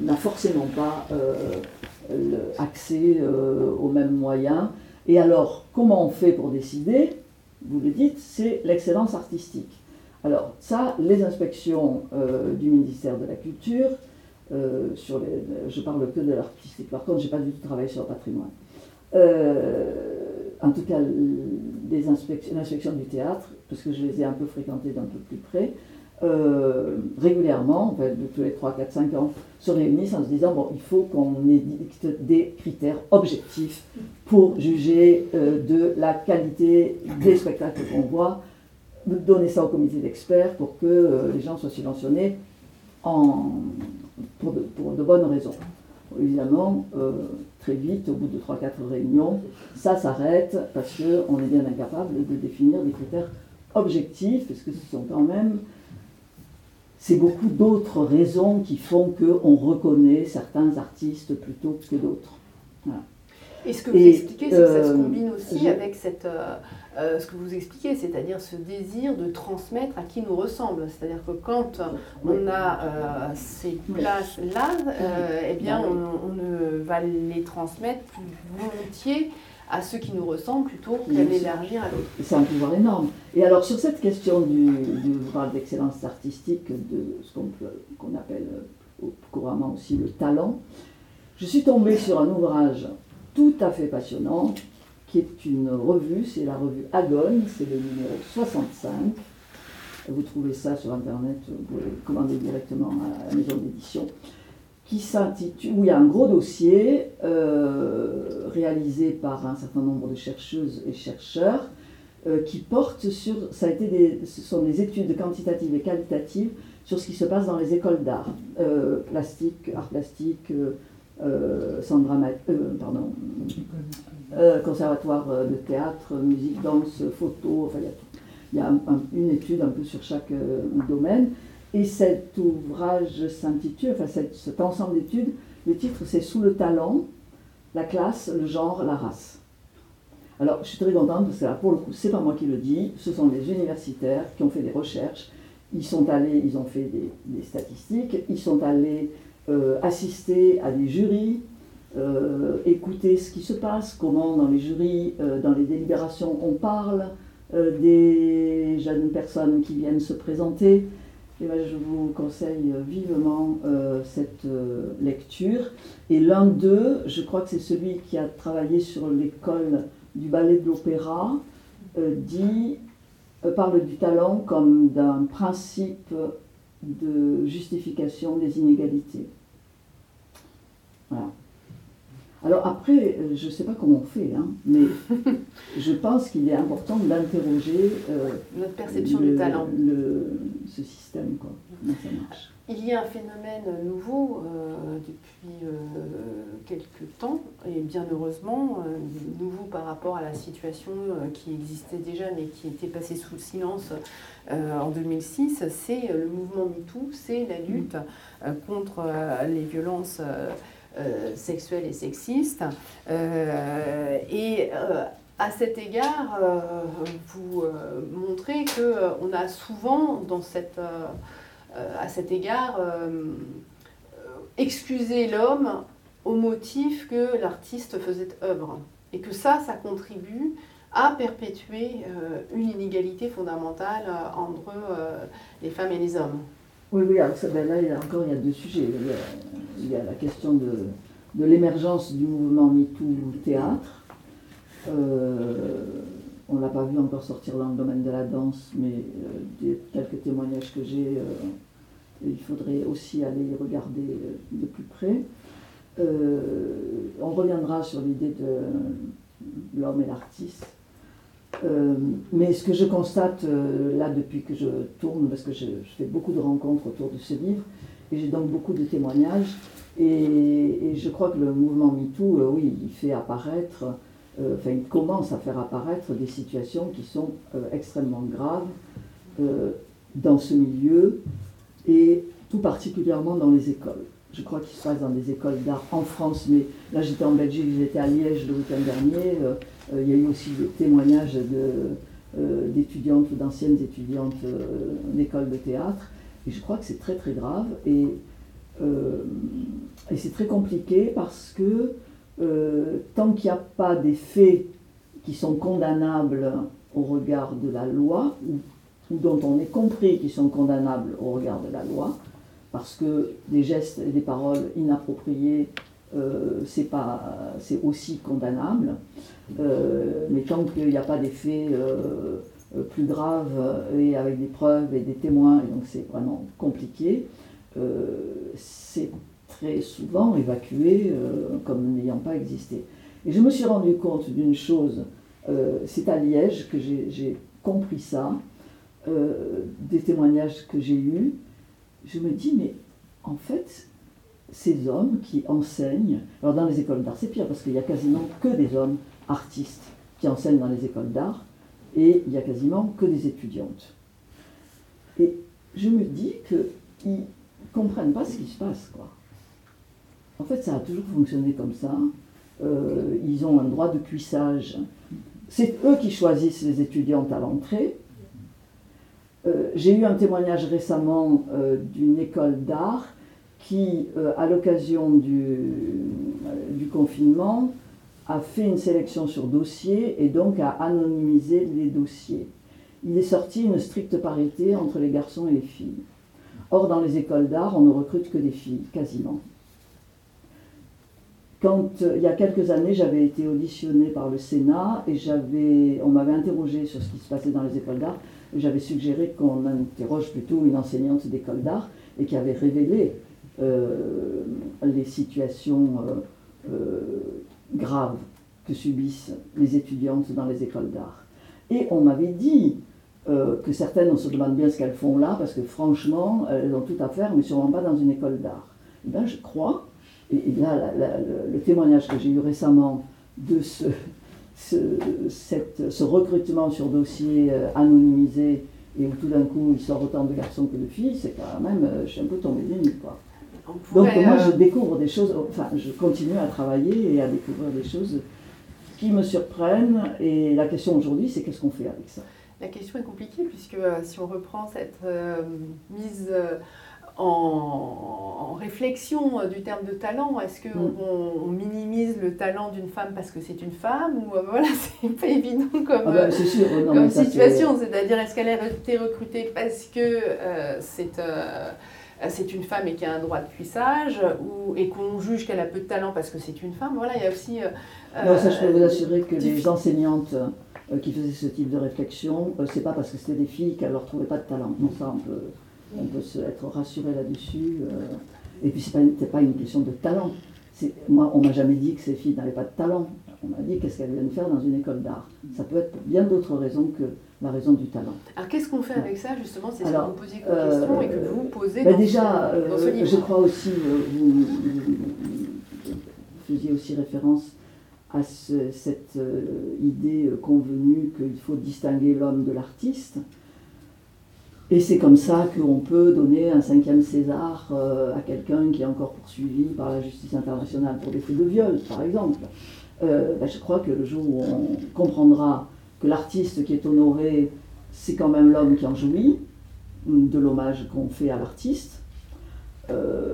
n'a forcément pas euh, accès aux mêmes moyens. Et alors, comment on fait pour décider? Vous le dites, c'est l'excellence artistique. Alors ça, les inspections du ministère de la Culture, euh, sur les, je parle que de l'artistique, par contre, je n'ai pas du tout travaillé sur le patrimoine. Euh, en tout cas, l'inspection du théâtre, parce que je les ai un peu fréquentées d'un peu plus près, euh, régulièrement, de tous les 3, 4, 5 ans, se réunissent en se disant bon, il faut qu'on édicte des critères objectifs pour juger euh, de la qualité des spectacles qu'on voit, donner ça au comité d'experts pour que les gens soient subventionnés en, pour, de, pour de bonnes raisons. Évidemment, euh, très vite, au bout de 3-4 réunions, ça s'arrête parce qu'on est bien incapable de définir des critères objectifs, parce que ce sont quand même c'est beaucoup d'autres raisons qui font qu'on reconnaît certains artistes plutôt que d'autres. Et ce que vous Et, expliquez, c'est que ça se euh, combine aussi je- avec cette, euh, euh, ce que vous expliquez, c'est-à-dire ce désir de transmettre à qui nous ressemble. C'est-à-dire que quand on a euh, ces places-là, euh, eh bien, on, on ne va les transmettre plus volontiers à ceux qui nous ressemblent plutôt qu'à l'élargir à d'autres. C'est un pouvoir énorme. Et alors sur cette question du, du vous parlez d'excellence artistique, de ce qu'on appelle couramment aussi le talent, je suis tombée sur un ouvrage tout à fait passionnant, qui est une revue, c'est la revue Agone, c'est le numéro 65. Vous trouvez ça sur Internet, vous pouvez commander directement à la maison d'édition, qui s'intitule, où il y a un gros dossier euh, réalisé par un certain nombre de chercheuses et chercheurs euh, qui porte sur, ça a été des, ce sont des études quantitatives et qualitatives sur ce qui se passe dans les écoles d'art, euh, plastique, art plastique, euh, euh, euh, pardon, euh, conservatoire de théâtre, musique, danse, photo, enfin il y a, y a un- un- une étude un peu sur chaque domaine. Et cet ouvrage s'intitule, enfin cet, ensemble d'études, le titre c'est Sous le talent, la classe, le genre, la race. Alors je suis très contente parce que là, pour le coup, c'est pas moi qui le dis, ce sont des universitaires qui ont fait des recherches. Ils sont allés, ils ont fait des, statistiques, ils sont allés assister à des jurys, euh, écouter ce qui se passe, comment dans les jurys, euh, dans les délibérations, on parle euh, des jeunes personnes qui viennent se présenter. Et ben, je vous conseille vivement euh, cette euh, lecture. Et l'un d'eux, je crois que c'est celui qui a travaillé sur l'école du ballet de l'opéra, euh, dit, euh, parle du talent comme d'un principe de justification des inégalités. Voilà. Alors après, euh, je ne sais pas comment on fait, hein, mais je pense qu'il est important d'interroger euh, Notre perception le- du talent. le- ce système, quoi. Comment ça marche. Il y a un phénomène nouveau euh, depuis euh, quelques temps, et bien heureusement, nouveau par rapport à la situation qui existait déjà, mais qui était passée sous le silence en 2006, c'est le mouvement MeToo, c'est la lutte contre les violences euh, sexuelles et sexistes. Euh, et euh, à cet égard, vous montrez qu'on a souvent à cet égard, excuser l'homme au motif que l'artiste faisait œuvre. Et que ça, ça contribue a perpétué euh, une inégalité fondamentale entre les femmes et les hommes. Oui, oui, alors ça, ben là, il y a encore il y a deux sujets. Il y a, la question de, de l'émergence du mouvement MeToo théâtre. Euh, on ne l'a pas vu encore sortir dans le domaine de la danse, mais euh, des quelques témoignages que j'ai, euh, il faudrait aussi aller y regarder de plus près. On reviendra sur l'idée de l'homme et l'artiste. Euh, mais ce que je constate euh, là depuis que je tourne, parce que je, fais beaucoup de rencontres autour de ce livre, et j'ai donc beaucoup de témoignages, et, je crois que le mouvement MeToo, euh, oui, il fait apparaître, enfin il commence à faire apparaître des situations qui sont extrêmement graves dans ce milieu, et tout particulièrement dans les écoles. Je crois qu'il se passe dans des écoles d'art en France, mais là j'étais en Belgique, j'étais à Liège le week-end dernier. Euh, euh, il y a eu aussi des témoignages euh, d'étudiantes ou d'anciennes étudiantes euh, d'école de théâtre. Et je crois que c'est très très grave. Et, euh, c'est très compliqué parce que euh, tant qu'il n'y a pas des faits qui sont condamnables au regard de la loi, ou, ou dont on est compris qu'ils sont condamnables au regard de la loi, parce que des gestes et des paroles inappropriées, euh, c'est pas, c'est aussi condamnable. Euh, mais tant qu'il n'y a pas des faits euh, plus graves et avec des preuves et des témoins, et donc c'est vraiment compliqué, euh, c'est très souvent évacué comme n'ayant pas existé. Et je me suis rendu compte d'une chose, c'est à Liège que j'ai compris ça, des témoignages que j'ai eus, je me dis, mais en fait, ces hommes qui enseignent, alors dans les écoles d'art c'est pire parce qu'il n'y a quasiment que des hommes artistes qui enseignent dans les écoles d'art et il n'y a quasiment que des étudiantes. Et je me dis qu'ils ne comprennent pas ce qui se passe. Quoi. En fait, ça a toujours fonctionné comme ça. Euh, ils ont un droit de cuissage. C'est eux qui choisissent les étudiantes à l'entrée. Euh, J'ai eu un témoignage récemment euh, d'une école d'art qui, euh, à l'occasion du, euh, du confinement, a fait une sélection sur dossier et donc a anonymisé les dossiers. Il est sorti une stricte parité entre les garçons et les filles. Or, dans les écoles d'art, on ne recrute que des filles, quasiment. Quand, euh, il y a quelques années, j'avais été auditionnée par le Sénat et on m'avait interrogé sur ce qui se passait dans les écoles d'art j'avais suggéré qu'on interroge plutôt une enseignante d'école d'art et qui avait révélé euh, les situations euh, euh, graves que subissent les étudiantes dans les écoles d'art. Et on m'avait dit que certaines, on se demande bien ce qu'elles font là, parce que franchement, elles ont tout à faire, mais sûrement pas dans une école d'art. Eh bien, je crois, et, là, le, témoignage que j'ai eu récemment de ce, ce, recrutement sur dossier anonymisé, et où tout d'un coup il sort autant de garçons que de filles, c'est quand même, je suis un peu tombée des nues, quoi. On Donc moi, euh, je découvre des choses, enfin, je continue à travailler et à découvrir des choses qui me surprennent. Et la question aujourd'hui, c'est qu'est-ce qu'on fait avec ça? La question est compliquée puisque euh, si on reprend cette euh, mise euh, en, en réflexion du terme de talent, est-ce qu'on Mm. on, minimise le talent d'une femme parce que c'est une femme ou voilà, c'est pas évident comme, Ah ben, c'est sûr, non, comme situation, c'est-à-dire est-ce qu'elle a été recrutée parce que c'est c'est une femme et qui a un droit de cuissage ou, et qu'on juge qu'elle a peu de talent parce que c'est une femme. Voilà, il y a aussi. euh, Non, ça, je peux vous euh, assurer que les enseignantes euh, qui faisaient ce type de réflexion, euh, c'est pas parce que c'était des filles qu'elles leur trouvaient pas de talent. Non, ça, on peut, on peut se être rassuré là-dessus. euh. Et puis, c'est pas, une- c'est pas une question de talent. Moi, on m'a jamais dit que ces filles n'avaient pas de talent. On m'a dit qu'est-ce qu'elles viennent faire dans une école d'art. Ça peut être pour bien d'autres raisons que la raison du talent. Alors qu'est-ce qu'on fait avec ça justement C'est ce que vous posiez comme euh, question et que vous posez Ben dans, déjà, ce, dans ce euh, livre. je crois aussi, euh, vous, vous- vous faisiez aussi référence à ce- cette euh, idée euh, convenue qu'il faut distinguer l'homme de l'artiste. Et c'est comme ça qu'on peut donner un cinquième César euh, à quelqu'un qui est encore poursuivi par la justice internationale pour des faits de viol, par exemple. Euh, ben, je crois que le jour où on comprendra que l'artiste qui est honoré, c'est quand même l'homme qui en jouit, de l'hommage qu'on fait à l'artiste, euh,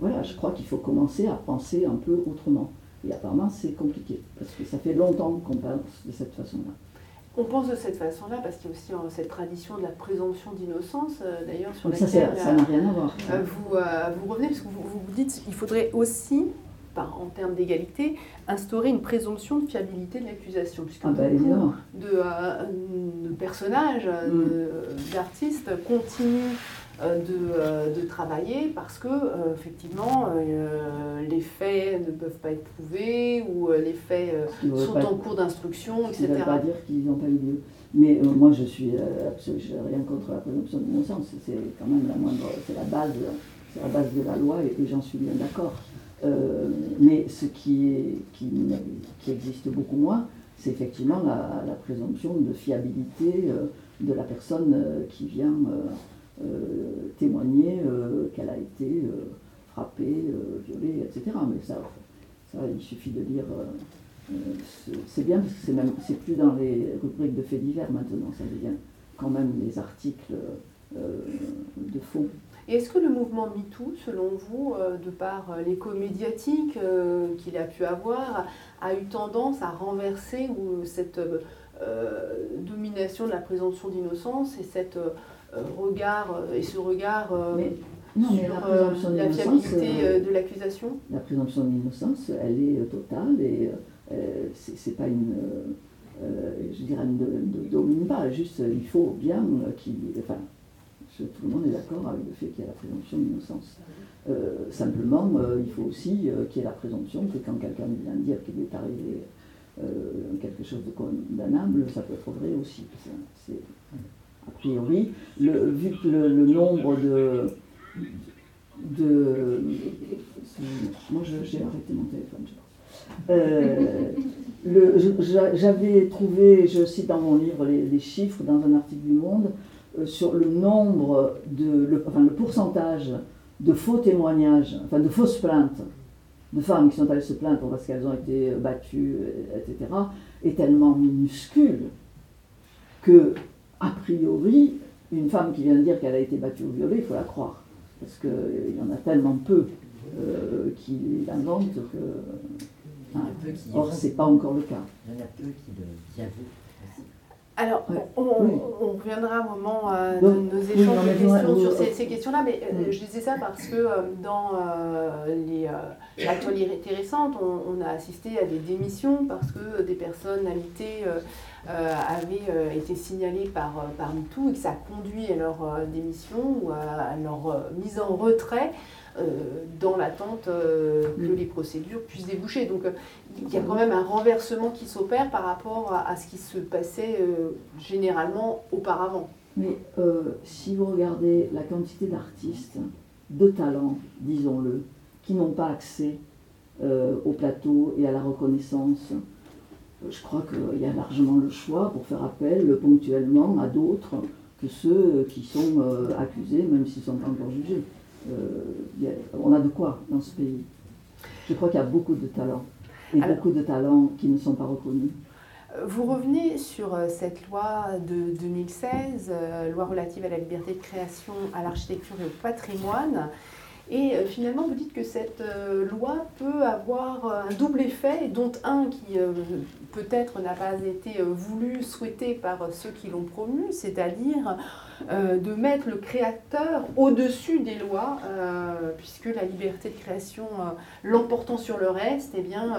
voilà, je crois qu'il faut commencer à penser un peu autrement. Et apparemment, c'est compliqué, parce que ça fait longtemps qu'on pense de cette façon-là. On pense de cette façon-là parce qu'il y a aussi euh, cette tradition de la présomption d'innocence, euh, d'ailleurs, sur Donc ça, laquelle ça n'a rien à voir. euh, vous, vous revenez, parce que vous, vous dites qu'il faudrait aussi, par- en termes d'égalité, instaurer une présomption de fiabilité de l'accusation. Puisque Ah bah de, euh, de personnages, euh, Mm. de- d'artistes continuent euh, de, de travailler parce que, euh, effectivement, euh, les faits ne peuvent pas être prouvés ou euh, les faits sont en cours d'instruction, ce qui ne etc. veut pas dire qu'ils n'ont pas eu lieu. Mais moi, je suis absolument rien contre la présomption d'innocence. C'est quand même la moindre, c'est la base, c'est la base de la loi et, et j'en suis bien d'accord. Euh, mais ce qui, existe beaucoup moins, c'est effectivement la, la présomption de fiabilité euh, de la personne euh, qui vient témoigner qu'elle a été frappée, violée, etc. Mais ça, ça, il suffit de lire. c'est- bien parce que c'est plus dans les rubriques de faits divers maintenant, ça devient quand même des articles de fond. Et est-ce que le mouvement MeToo, selon vous, euh, de par euh, l'écho médiatique euh, qu'il a pu avoir, a eu tendance à renverser cette domination de la présomption d'innocence et cette regard et ce regard Mais- Non, mais sur la la fiabilité de l'accusation? la présomption d'innocence, elle est totale et euh, c'est pas une, euh, je dirais, elle ne, ne domine pas. Juste, il faut bien qu'il, enfin, tout le monde est d'accord avec le fait qu'il y a la présomption d'innocence. Euh, simplement, euh, il faut aussi euh, qu'il y ait la présomption que quand quelqu'un vient dire qu'il est arrivé quelque chose de condamnable, ça peut être vrai aussi. C'est- a priori, vu que le, nombre de, de moi j'ai arrêté mon téléphone. je. Euh, J'avais trouvé, je cite dans mon livre les, chiffres dans un article du Monde, sur le nombre de, le, enfin, le pourcentage de faux témoignages, enfin de fausses plaintes de femmes qui sont allées se plaindre parce qu'elles ont été battues, euh, etc., est tellement minuscule que, a priori, une femme qui vient de dire qu'elle a été battue ou violée, il faut la croire. Parce qu'il y en a tellement peu euh, qui l'inventent que. Qui Or, vont. c'est pas encore le cas. Il y en a peu qui le qui avouent aussi. Alors, Ouais. on, on- Oui. on reviendra un moment euh, de nos échanges de questions sur ces, ces questions-là, mais euh, Mm. je disais ça parce que euh, dans euh, les, l'actualité récente, on, on a assisté à des démissions parce que des personnalités euh, euh, avaient été signalées par, par MeToo et que ça a conduit à leur démission ou à, à leur mise en retrait. dans l'attente que Mm. les procédures puissent déboucher. Donc il y a quand même un renversement qui s'opère par rapport à, ce qui se passait euh, généralement auparavant. Mais euh, si vous regardez la quantité d'artistes de talent, disons-le, qui n'ont pas accès euh, au plateau et à la reconnaissance, je crois qu'il y a largement le choix pour faire appel ponctuellement à d'autres que ceux qui sont accusés, même s'ils sont encore jugés. On a de quoi dans ce pays. Je crois qu'il y a beaucoup de talents et Alors- beaucoup de talents qui ne sont pas reconnus. Euh, Vous revenez sur euh, cette loi de 2016, euh, loi relative à la liberté de création, à l'architecture et au patrimoine. Et euh, finalement, vous dites que cette euh, loi peut avoir euh, un double effet, dont un qui peut-être n'a pas été voulu, souhaité par ceux qui l'ont promu, c'est-à-dire de mettre le créateur au-dessus des lois, puisque la liberté de création l'emportant sur le reste, eh bien,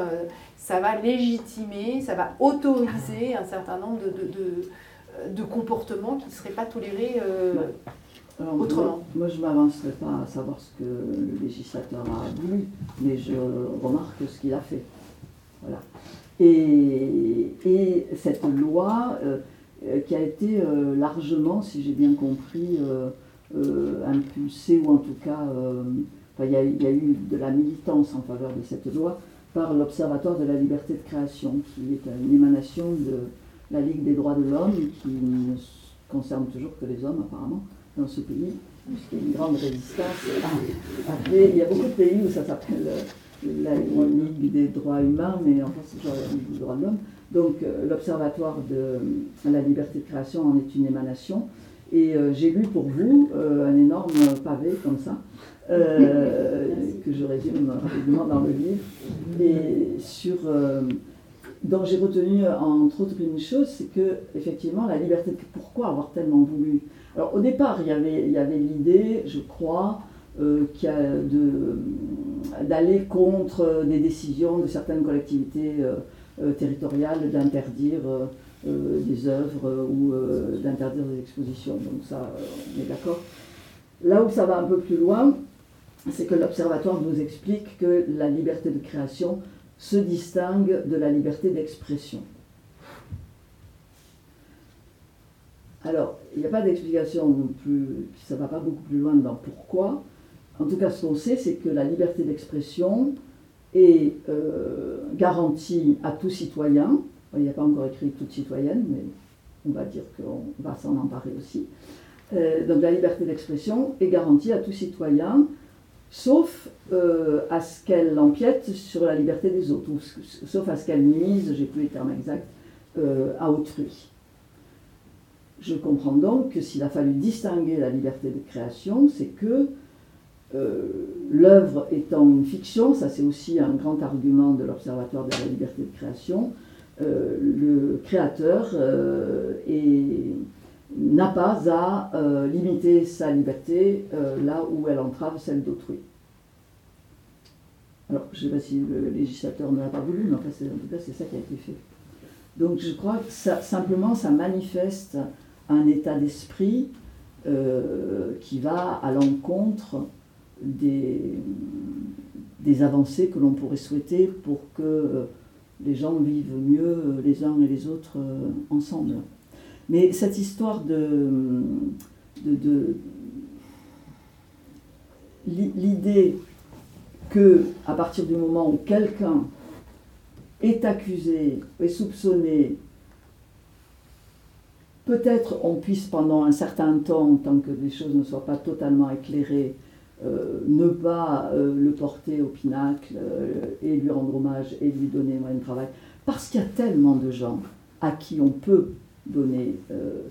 ça va légitimer, ça va autoriser un certain nombre de, de, de- comportements qui ne seraient pas tolérés Alors, Autrement. Moi, moi, je ne m'avancerai pas à savoir ce que le législateur a voulu, mais je remarque ce qu'il a fait. Voilà. Et, et cette loi, euh, euh, qui a été euh, largement, si j'ai bien compris, euh, impulsée, ou en tout cas, enfin, il y, y a eu de la militance en faveur de cette loi par l'Observatoire de la liberté de création, qui est une émanation de la Ligue des droits de l'homme, qui ne concerne toujours que les hommes apparemment dans ce pays, puisqu'il y a une grande résistance. Après, il y a beaucoup de pays où ça s'appelle euh, la Ligue des droits humains, mais en fait c'est toujours la Ligue des droits de l'homme. Donc euh, l'Observatoire de la liberté de création en est une émanation. Et euh, j'ai lu pour vous euh, un énorme pavé comme ça, euh, que je résume évidemment dans le livre. Et sur. Euh, dont j'ai retenu entre autres une chose, c'est que effectivement la liberté. Pourquoi avoir tellement voulu Alors au départ, il y avait, il y avait l'idée, je crois, euh, de- d'aller contre des décisions de certaines collectivités euh, euh, territoriales d'interdire euh, euh, des œuvres euh, ou euh, d'interdire des expositions. Donc ça, euh, on est d'accord. Là où ça va un peu plus loin, c'est que l'Observatoire nous explique que la liberté de création se distingue de la liberté d'expression. Alors, il n'y a pas d'explication non plus, ça ne va pas beaucoup plus loin dans pourquoi. En tout cas, ce qu'on sait, c'est que la liberté d'expression est euh, garantie à tout citoyen. Il n'y a pas encore écrit toute citoyenne, mais on va dire qu'on va s'en emparer aussi. Euh, donc la liberté d'expression est garantie à tout citoyen, sauf euh, à ce qu'elle empiète sur la liberté des autres, ou sauf à ce qu'elle nuise, j'ai plus les termes exacts, euh, à autrui. Je comprends donc que s'il a fallu distinguer la liberté de création, c'est que euh, l'œuvre étant une fiction, ça c'est aussi un grand argument de l'Observatoire de la liberté de création, le créateur est- n'a pas à euh, limiter sa liberté euh, là où elle entrave celle d'autrui. Alors, je ne sais pas si le législateur ne l'a pas voulu, mais en tout cas, c'est ça qui a été fait. Donc, je crois que ça, simplement, ça manifeste un état d'esprit euh, qui va à l'encontre des, avancées que l'on pourrait souhaiter pour que les gens vivent mieux les uns et les autres ensemble. Mais cette histoire de, de, de- l'i- l'idée que à partir du moment où quelqu'un est accusé, est soupçonné, peut-être on puisse pendant un certain temps, tant que les choses ne soient pas totalement éclairées, euh, ne pas euh, le porter au pinacle euh, et lui rendre hommage et lui donner moyen de travail, parce qu'il y a tellement de gens à qui on peut donner. euh,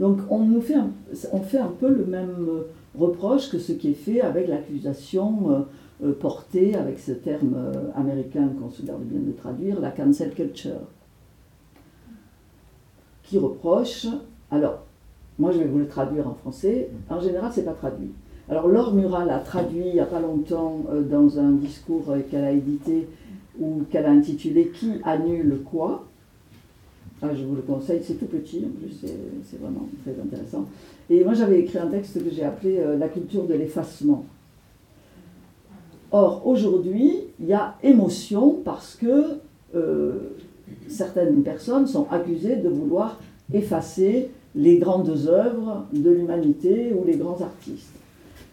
donc on nous fait un, on fait un peu le même euh, reproche que ce qui est fait avec l'accusation euh, portée, avec ce terme américain qu'on se garde bien de traduire, la cancel culture, qui reproche, alors moi je vais vous le traduire en français, en général c'est pas traduit. Alors Laure Mural a traduit il n'y a pas longtemps dans un discours qu'elle a édité ou qu'elle a intitulé Qui annule quoi? Ah, je vous le conseille, c'est tout petit, en plus c'est vraiment très intéressant. Et moi j'avais écrit un texte que j'ai appelé euh, La culture de l'effacement. Or, aujourd'hui, il y a émotion parce que euh, certaines personnes sont accusées de vouloir effacer les grandes œuvres de l'humanité ou les grands artistes.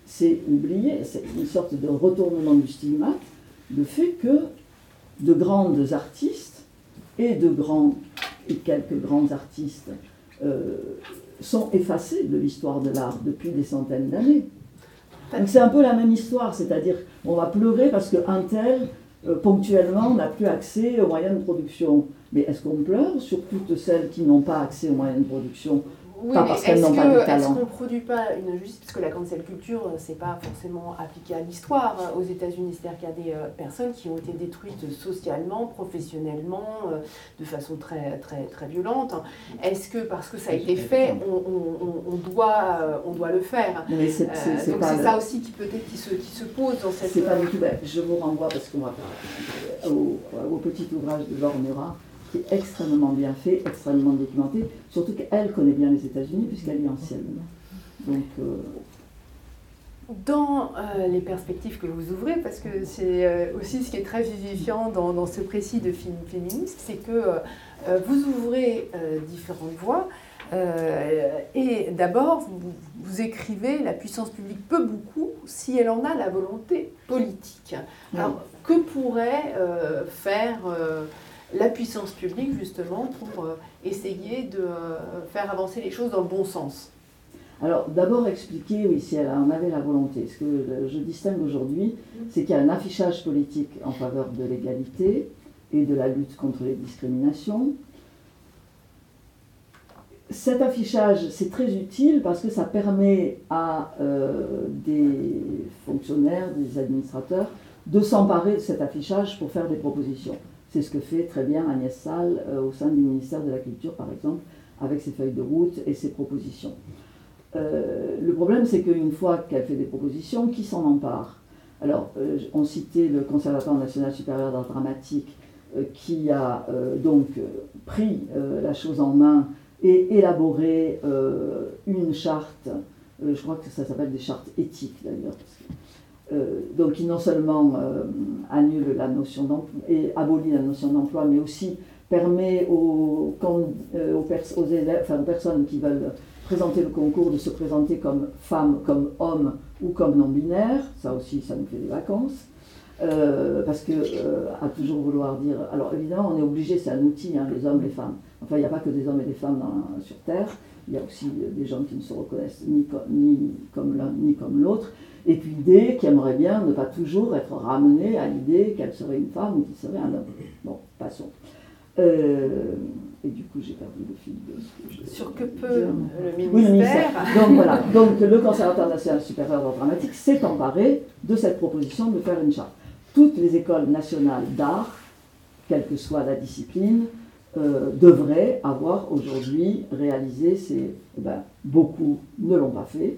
C'est oublier, c'est une sorte de retournement du stigmate, le fait que de grandes artistes et de grands et quelques grands artistes euh, sont effacés de l'histoire de l'art depuis des centaines d'années. C'est un peu la même histoire, c'est-à-dire on va pleurer parce qu'un tel, euh, ponctuellement, n'a plus accès aux moyens de production. Mais est-ce qu'on pleure sur toutes celles qui n'ont pas accès aux moyens de production? Oui, Pas parce qu'elles est-ce n'ont pas de que- est-ce qu'on ne produit pas une injustice? Parce que la cancel culture, euh, c'est pas forcément appliqué à l'histoire. Aux États-Unis, c'est-à-dire qu'il y a des euh, personnes qui ont été détruites socialement, professionnellement, euh, de façon très, très, très violente. Est-ce que parce que ça a été fait, on, on- on- on doit, on doit le faire? Mais c'est Donc pas c'est ça aussi qui peut-être qui se, qui se pose dans cette. C'est pas du tout. je vous renvoie parce qu'on va au, au petit ouvrage de Laure Murat qui est extrêmement bien fait, extrêmement documenté. Surtout qu'elle connaît bien les États-Unis puisqu'elle est ancienne. Donc euh, Dans euh, les perspectives que vous ouvrez, parce que c'est euh, aussi ce qui est très vivifiant dans, dans ce précis de film féministe, c'est que vous ouvrez différentes voies. et d'abord, vous, vous écrivez La puissance publique peut beaucoup si elle en a la volonté politique. Alors, que pourrait faire la puissance publique justement pour euh, essayer de euh, faire avancer les choses dans le bon sens Alors, d'abord expliquer, oui, si elle en avait la volonté. Ce que je distingue aujourd'hui, c'est qu'il y a un affichage politique en faveur de l'égalité et de la lutte contre les discriminations. Cet affichage, c'est très utile parce que ça permet à euh, des fonctionnaires, des administrateurs, de s'emparer de cet affichage pour faire des propositions. C'est ce que fait très bien Agnès Salle euh, au sein du ministère de la Culture, par exemple, avec ses feuilles de route et ses propositions. Euh, le problème, c'est qu'une fois qu'elle fait des propositions, qui s'en empare? Alors, euh, on citait le Conservatoire national supérieur d'art dramatique qui a donc pris la chose en main et élaboré une charte, je crois que ça s'appelle des chartes éthiques d'ailleurs, euh, donc qui non seulement euh, annule la notion d'emploi et abolit la notion d'emploi, mais aussi permet aux, euh, personnes qui veulent présenter le concours de se présenter comme femme, comme homme ou comme non-binaire. Ça aussi, ça nous fait des vacances. Parce que à toujours vouloir dire. Alors évidemment, on est obligé, c'est un outil, hein, les hommes, les femmes. Enfin, il n'y a pas que des hommes et des femmes sur Terre. Il y a aussi des gens qui ne se reconnaissent ni, co- ni comme l'un ni comme l'autre. Et puis des qui aimeraient bien ne pas toujours être ramenés à l'idée qu'elle serait une femme ou qu'il serait un homme. Bon, passons. Euh, et du coup, j'ai perdu le fil de ce que je Sur que peut dire. le Oui, le ministère. ministère. Donc voilà, donc le Conservatoire national supérieur d'art dramatique s'est emparé de cette proposition de faire une charte. Toutes les écoles nationales d'art, quelle que soit la discipline, euh, devraient avoir aujourd'hui réalisé ces. eh ben, beaucoup ne l'ont pas fait.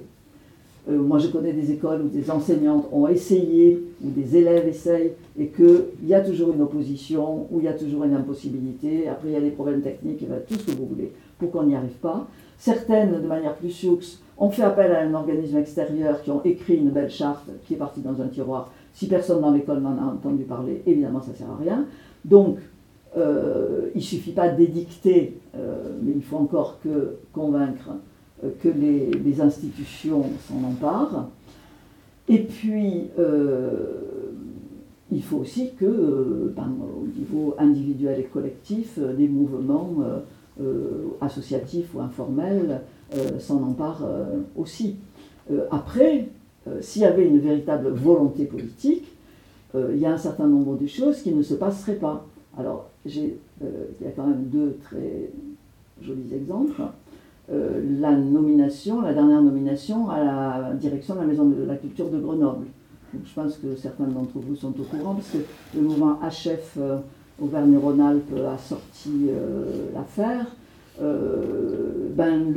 Euh, moi, je connais des écoles où des enseignantes ont essayé, où des élèves essayent, et qu'il y a toujours une opposition, où il y a toujours une impossibilité. Après, il y a des problèmes techniques, et ben, tout ce que vous voulez, pour qu'on n'y arrive pas. Certaines, de manière plus sioux, ont fait appel à un organisme extérieur qui ont écrit une belle charte qui est partie dans un tiroir. Si personne dans l'école n'en a entendu parler, évidemment, ça ne sert à rien. Donc, euh, il ne suffit pas d'édicter, euh, mais il faut encore que convaincre que les, institutions s'en emparent. Et puis, euh, il faut aussi que, euh, ben, au niveau individuel et collectif, euh, des mouvements euh, euh, associatifs ou informels euh, s'en emparent euh, aussi. Euh, après, euh, s'il y avait une véritable volonté politique, euh, il y a un certain nombre de choses qui ne se passeraient pas. Alors, euh, il y a quand même deux très jolis exemples. Euh, la nomination, la dernière nomination à la direction de la Maison de la Culture de Grenoble. Donc, je pense que certains d'entre vous sont au courant, parce que le mouvement HF euh, Auvergne-Rhône-Alpes a sorti euh, l'affaire. Ben,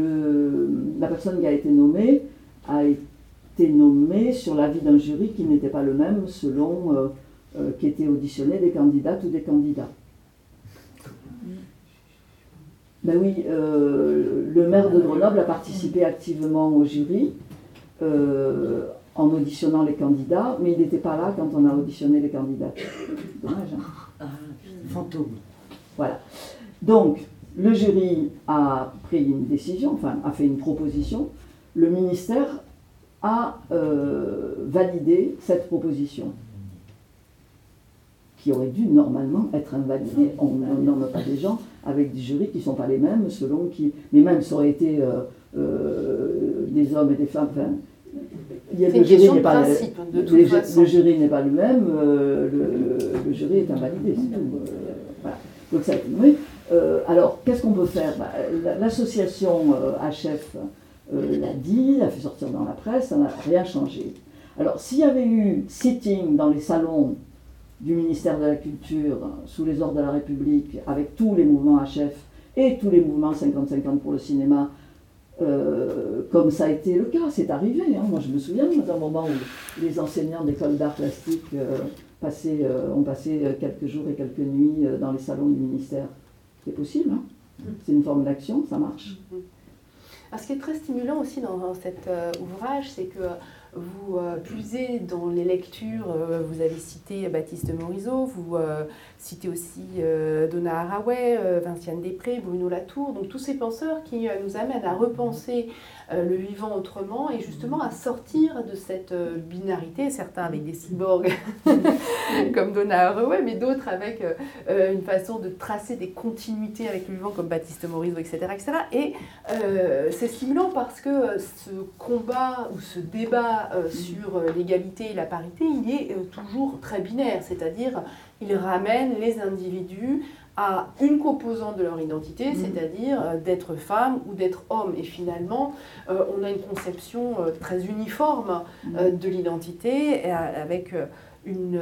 la personne qui a été nommée a été nommée sur l'avis d'un jury qui n'était pas le même selon euh, euh, qu'étaient auditionnés des candidates ou des candidats. Ben oui, euh, le maire de Grenoble a participé activement au jury euh, en auditionnant les candidats, mais il n'était pas là quand on a auditionné les candidats. Dommage. hein Ah, fantôme. voilà. Donc, le jury a pris une décision, enfin, a fait une proposition. Le ministère a euh, validé cette proposition, qui aurait dû normalement être invalidée. On ne nomme pas des gens avec des jurys qui ne sont pas les mêmes, selon qui. Mais même ça aurait été euh, euh, des hommes et des femmes. enfin, il y a- le jury n'est pas- principe, le- jury n'est pas le même, euh, le, jury est invalidé, c'est tout. voilà. Donc ça. Euh, alors, qu'est-ce qu'on peut faire? Bah, la- L'association HF l'a dit, l'a fait sortir dans la presse, ça n'a rien changé. Alors, s'il y avait eu sitting dans les salons du ministère de la Culture, sous les ordres de la République, avec tous les mouvements HF et tous les mouvements 50-50 pour le cinéma, euh, comme ça a été le cas, c'est arrivé. hein. Moi, je me souviens d'un moment où les enseignants d'école d'art plastique euh, passaient, euh, ont passé euh, quelques jours et quelques nuits euh, dans les salons du ministère. C'est possible, hein. c'est une forme d'action, ça marche. Alors, ce qui est très stimulant aussi dans, dans cet euh, ouvrage, c'est que vous euh, puisez dans les lectures, euh, vous avez cité Baptiste Morisot, vous euh, citez aussi Donna Haraway, Vinciane Després, Bruno Latour, donc tous ces penseurs qui nous amènent à repenser le vivant autrement et justement à sortir de cette euh, binarité, certains avec des cyborgs comme Donna Haraway, mais d'autres avec euh, euh, une façon de tracer des continuités avec le vivant comme Baptiste Morisot, etc. etc. Et euh, c'est stimulant parce que euh, ce combat ou ce débat euh, sur euh, l'égalité et la parité, il est euh, toujours très binaire, c'est-à-dire il ramène les individus à une composante de leur identité, Mhm. c'est-à-dire euh, d'être femme ou d'être homme. Et finalement, euh, on a une conception euh, très uniforme euh, de l'identité, avec une,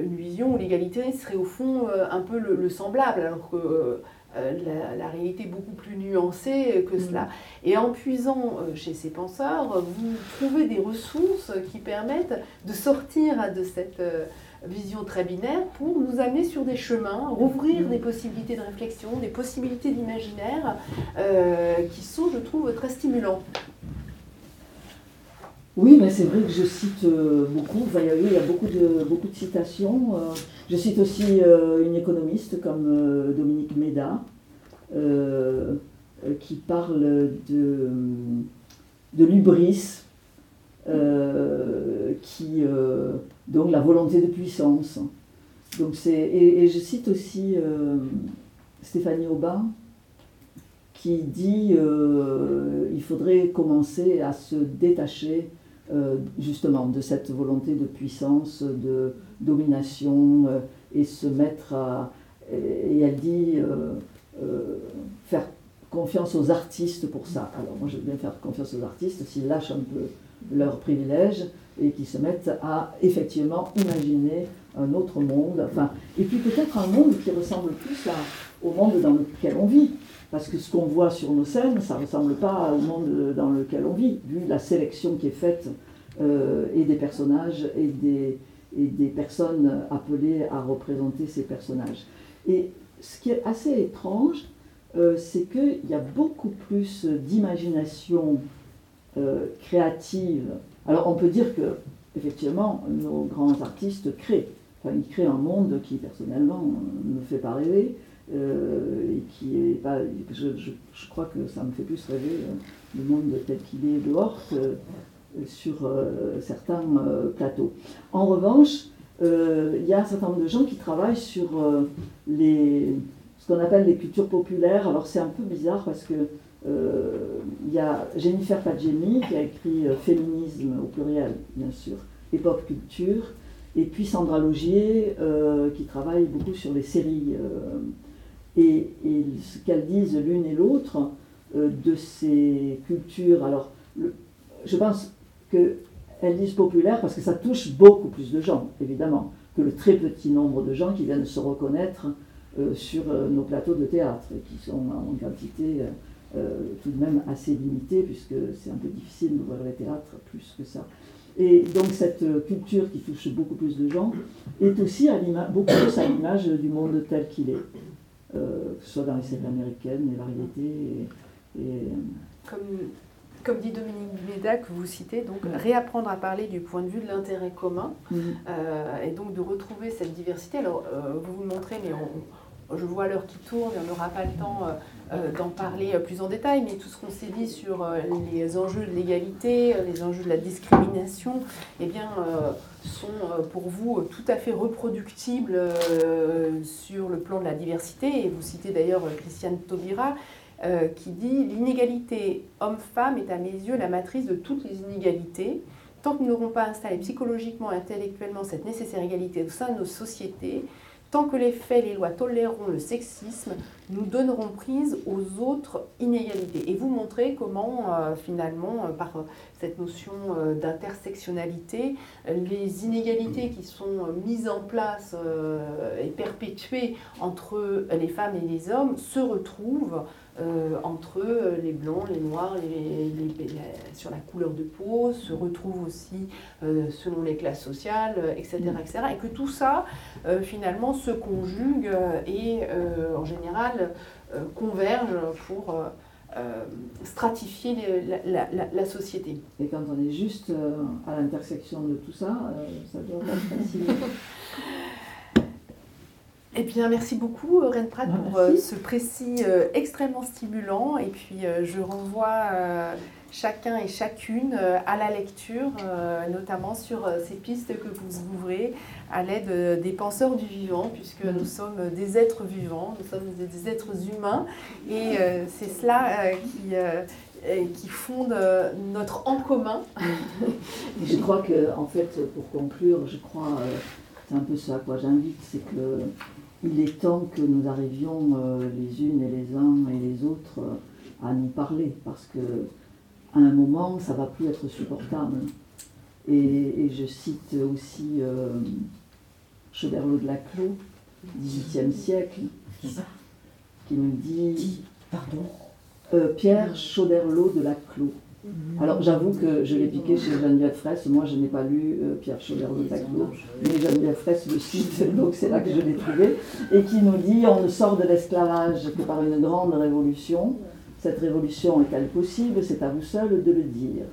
une vision où l'égalité serait au fond un peu le, le semblable, alors que la, la réalité est beaucoup plus nuancée que cela. Et en puisant chez ces penseurs, vous trouvez des ressources qui permettent de sortir de cette vision très binaire pour nous amener sur des chemins, rouvrir des possibilités de réflexion, des possibilités d'imaginaire euh, qui sont, je trouve, très stimulants. Oui, mais c'est vrai que je cite euh, beaucoup, enfin, il y a, beaucoup, de, beaucoup de citations. euh, je cite aussi une économiste comme Dominique Méda, qui parle de, de l'ubris, qui, donc la volonté de puissance. Et, je cite aussi euh, Stéphanie Aubin, qui dit euh, il faudrait commencer à se détacher euh, justement de cette volonté de puissance, de domination et se mettre à. Et elle dit faire confiance aux artistes pour ça. Alors moi je veux bien faire confiance aux artistes s'ils lâchent un peu leurs privilèges et qui se mettent à effectivement imaginer un autre monde, enfin, et puis peut-être un monde qui ressemble plus au monde dans lequel on vit. Parce que ce qu'on voit sur nos scènes, ça ne ressemble pas au monde dans lequel on vit, vu la sélection qui est faite euh, et des personnages et des, et des personnes appelées à représenter ces personnages. Et ce qui est assez étrange, euh, c'est qu'il y a beaucoup plus d'imagination euh, créative. Alors on peut dire que, effectivement, nos grands artistes créent. Enfin, ils créent un monde qui, personnellement, ne me fait pas rêver. euh, et qui est pas. Je, crois que ça me fait plus rêver euh, le monde tel qu'il est dehors que sur certains plateaux. En revanche, il y a un certain nombre de gens qui travaillent sur les, ce qu'on appelle les cultures populaires. Alors c'est un peu bizarre parce que il y a Jennifer Padgemi qui a écrit euh, Féminisme au pluriel, bien sûr, pop culture, et puis Sandra Logier euh, qui travaille beaucoup sur les séries. euh, et, ce qu'elles disent l'une et l'autre euh, de ces cultures. Alors, je pense qu'elles disent populaire parce que ça touche beaucoup plus de gens, évidemment, que le très petit nombre de gens qui viennent se reconnaître euh, sur euh, nos plateaux de théâtre, et qui sont en quantité euh, tout de même assez limitée, puisque c'est un peu difficile d'ouvrir les théâtres plus que ça. Et donc cette euh, culture qui touche beaucoup plus de gens est aussi à beaucoup plus à l'image du monde tel qu'il est, euh, que ce soit dans les séries américaines, les variétés. Et, et, Comme, comme dit Dominique Méda, que vous citez, donc réapprendre à parler du point de vue de l'intérêt commun, euh, et donc de retrouver cette diversité. Alors, euh, vous vous montrez, mais on- je vois l'heure qui tourne, on n'aura pas le temps d'en parler euh, plus en détail, mais tout ce qu'on s'est dit sur euh, les enjeux de l'égalité, euh, les enjeux de la discrimination, eh bien, euh, sont euh, pour vous euh, tout à fait reproductibles euh, sur le plan de la diversité. Et vous citez d'ailleurs euh, Christiane Taubira, euh, qui dit L'inégalité homme-femme est à mes yeux la matrice de toutes les inégalités. Tant que nous n'aurons pas installé psychologiquement, intellectuellement cette nécessaire égalité au sein de nos sociétés, tant que les faits, les lois toléreront le sexisme, nous donnerons prise aux autres inégalités. Et vous montrez comment, euh, finalement, euh, par cette notion euh, d'intersectionnalité, les inégalités qui sont mises en place et perpétuées entre les femmes et les hommes se retrouvent euh, entre les blancs, les noirs, les, les- les- sur la couleur de peau, se retrouvent aussi euh, selon les classes sociales, euh, etc., etc. Et que tout ça, euh, finalement, se conjugue et, en général, converge pour stratifier la, la- la- la société. et quand on est juste à l'intersection de tout ça, ça doit pas être facile. Eh bien, merci beaucoup, euh, Reine Pratt, Ah, pour euh, merci. ce précis euh, extrêmement stimulant. Et puis, euh, je renvoie euh, chacun et chacune à la lecture, notamment sur ces pistes que vous ouvrez à l'aide des penseurs du vivant, puisque Mhm. nous sommes des êtres vivants, nous sommes des, des êtres humains. Et c'est cela qui qui fondent euh, notre en commun. Je crois que, en fait, pour conclure, je crois, c'est un peu à quoi j'invite, c'est que il est temps que nous arrivions euh, les unes et les uns et les autres euh, à nous parler, parce que à un moment, ça va plus être supportable. Et, et je cite aussi euh, de Laclos, XVIIIe siècle, qui nous dit Pardon euh, Pierre Choderlos de Laclos. Alors j'avoue que je l'ai piqué chez Geneviève Fraisse, moi je n'ai pas lu euh, Pierre Choderlos de Laclos, mais Geneviève Fraisse le cite, donc c'est là que je l'ai trouvé, et qui nous dit on ne sort de l'esclavage que par une grande révolution. Cette révolution est-elle possible? C'est à vous seul de le dire.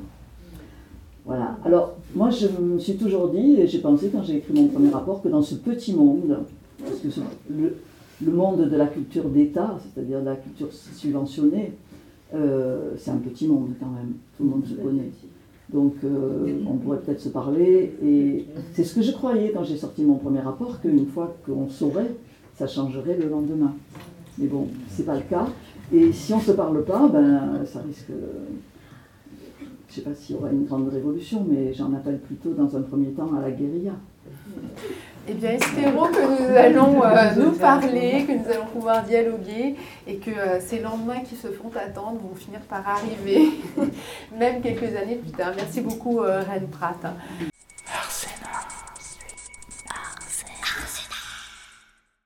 Voilà. Alors, moi, je me suis toujours dit, et j'ai pensé quand j'ai écrit mon premier rapport, que dans ce petit monde, parce que le monde de la culture d'État, c'est-à-dire de la culture subventionnée, euh, c'est un petit monde quand même. Tout le monde se connaît. Donc, euh, on pourrait peut-être se parler. Et c'est ce que je croyais quand j'ai sorti mon premier rapport, qu'une fois qu'on saurait, ça changerait le lendemain. Mais bon, c'est pas le cas. Et si on ne se parle pas, ben, ça risque. Je ne sais pas s'il y aura une grande révolution, mais j'en appelle plutôt dans un premier temps à la guérilla. Eh bien, espérons que nous allons euh, nous parler, que nous allons pouvoir dialoguer et que euh, ces lendemains qui se font attendre vont finir par arriver, même quelques années plus tard. Merci beaucoup, euh, Reine Pratt.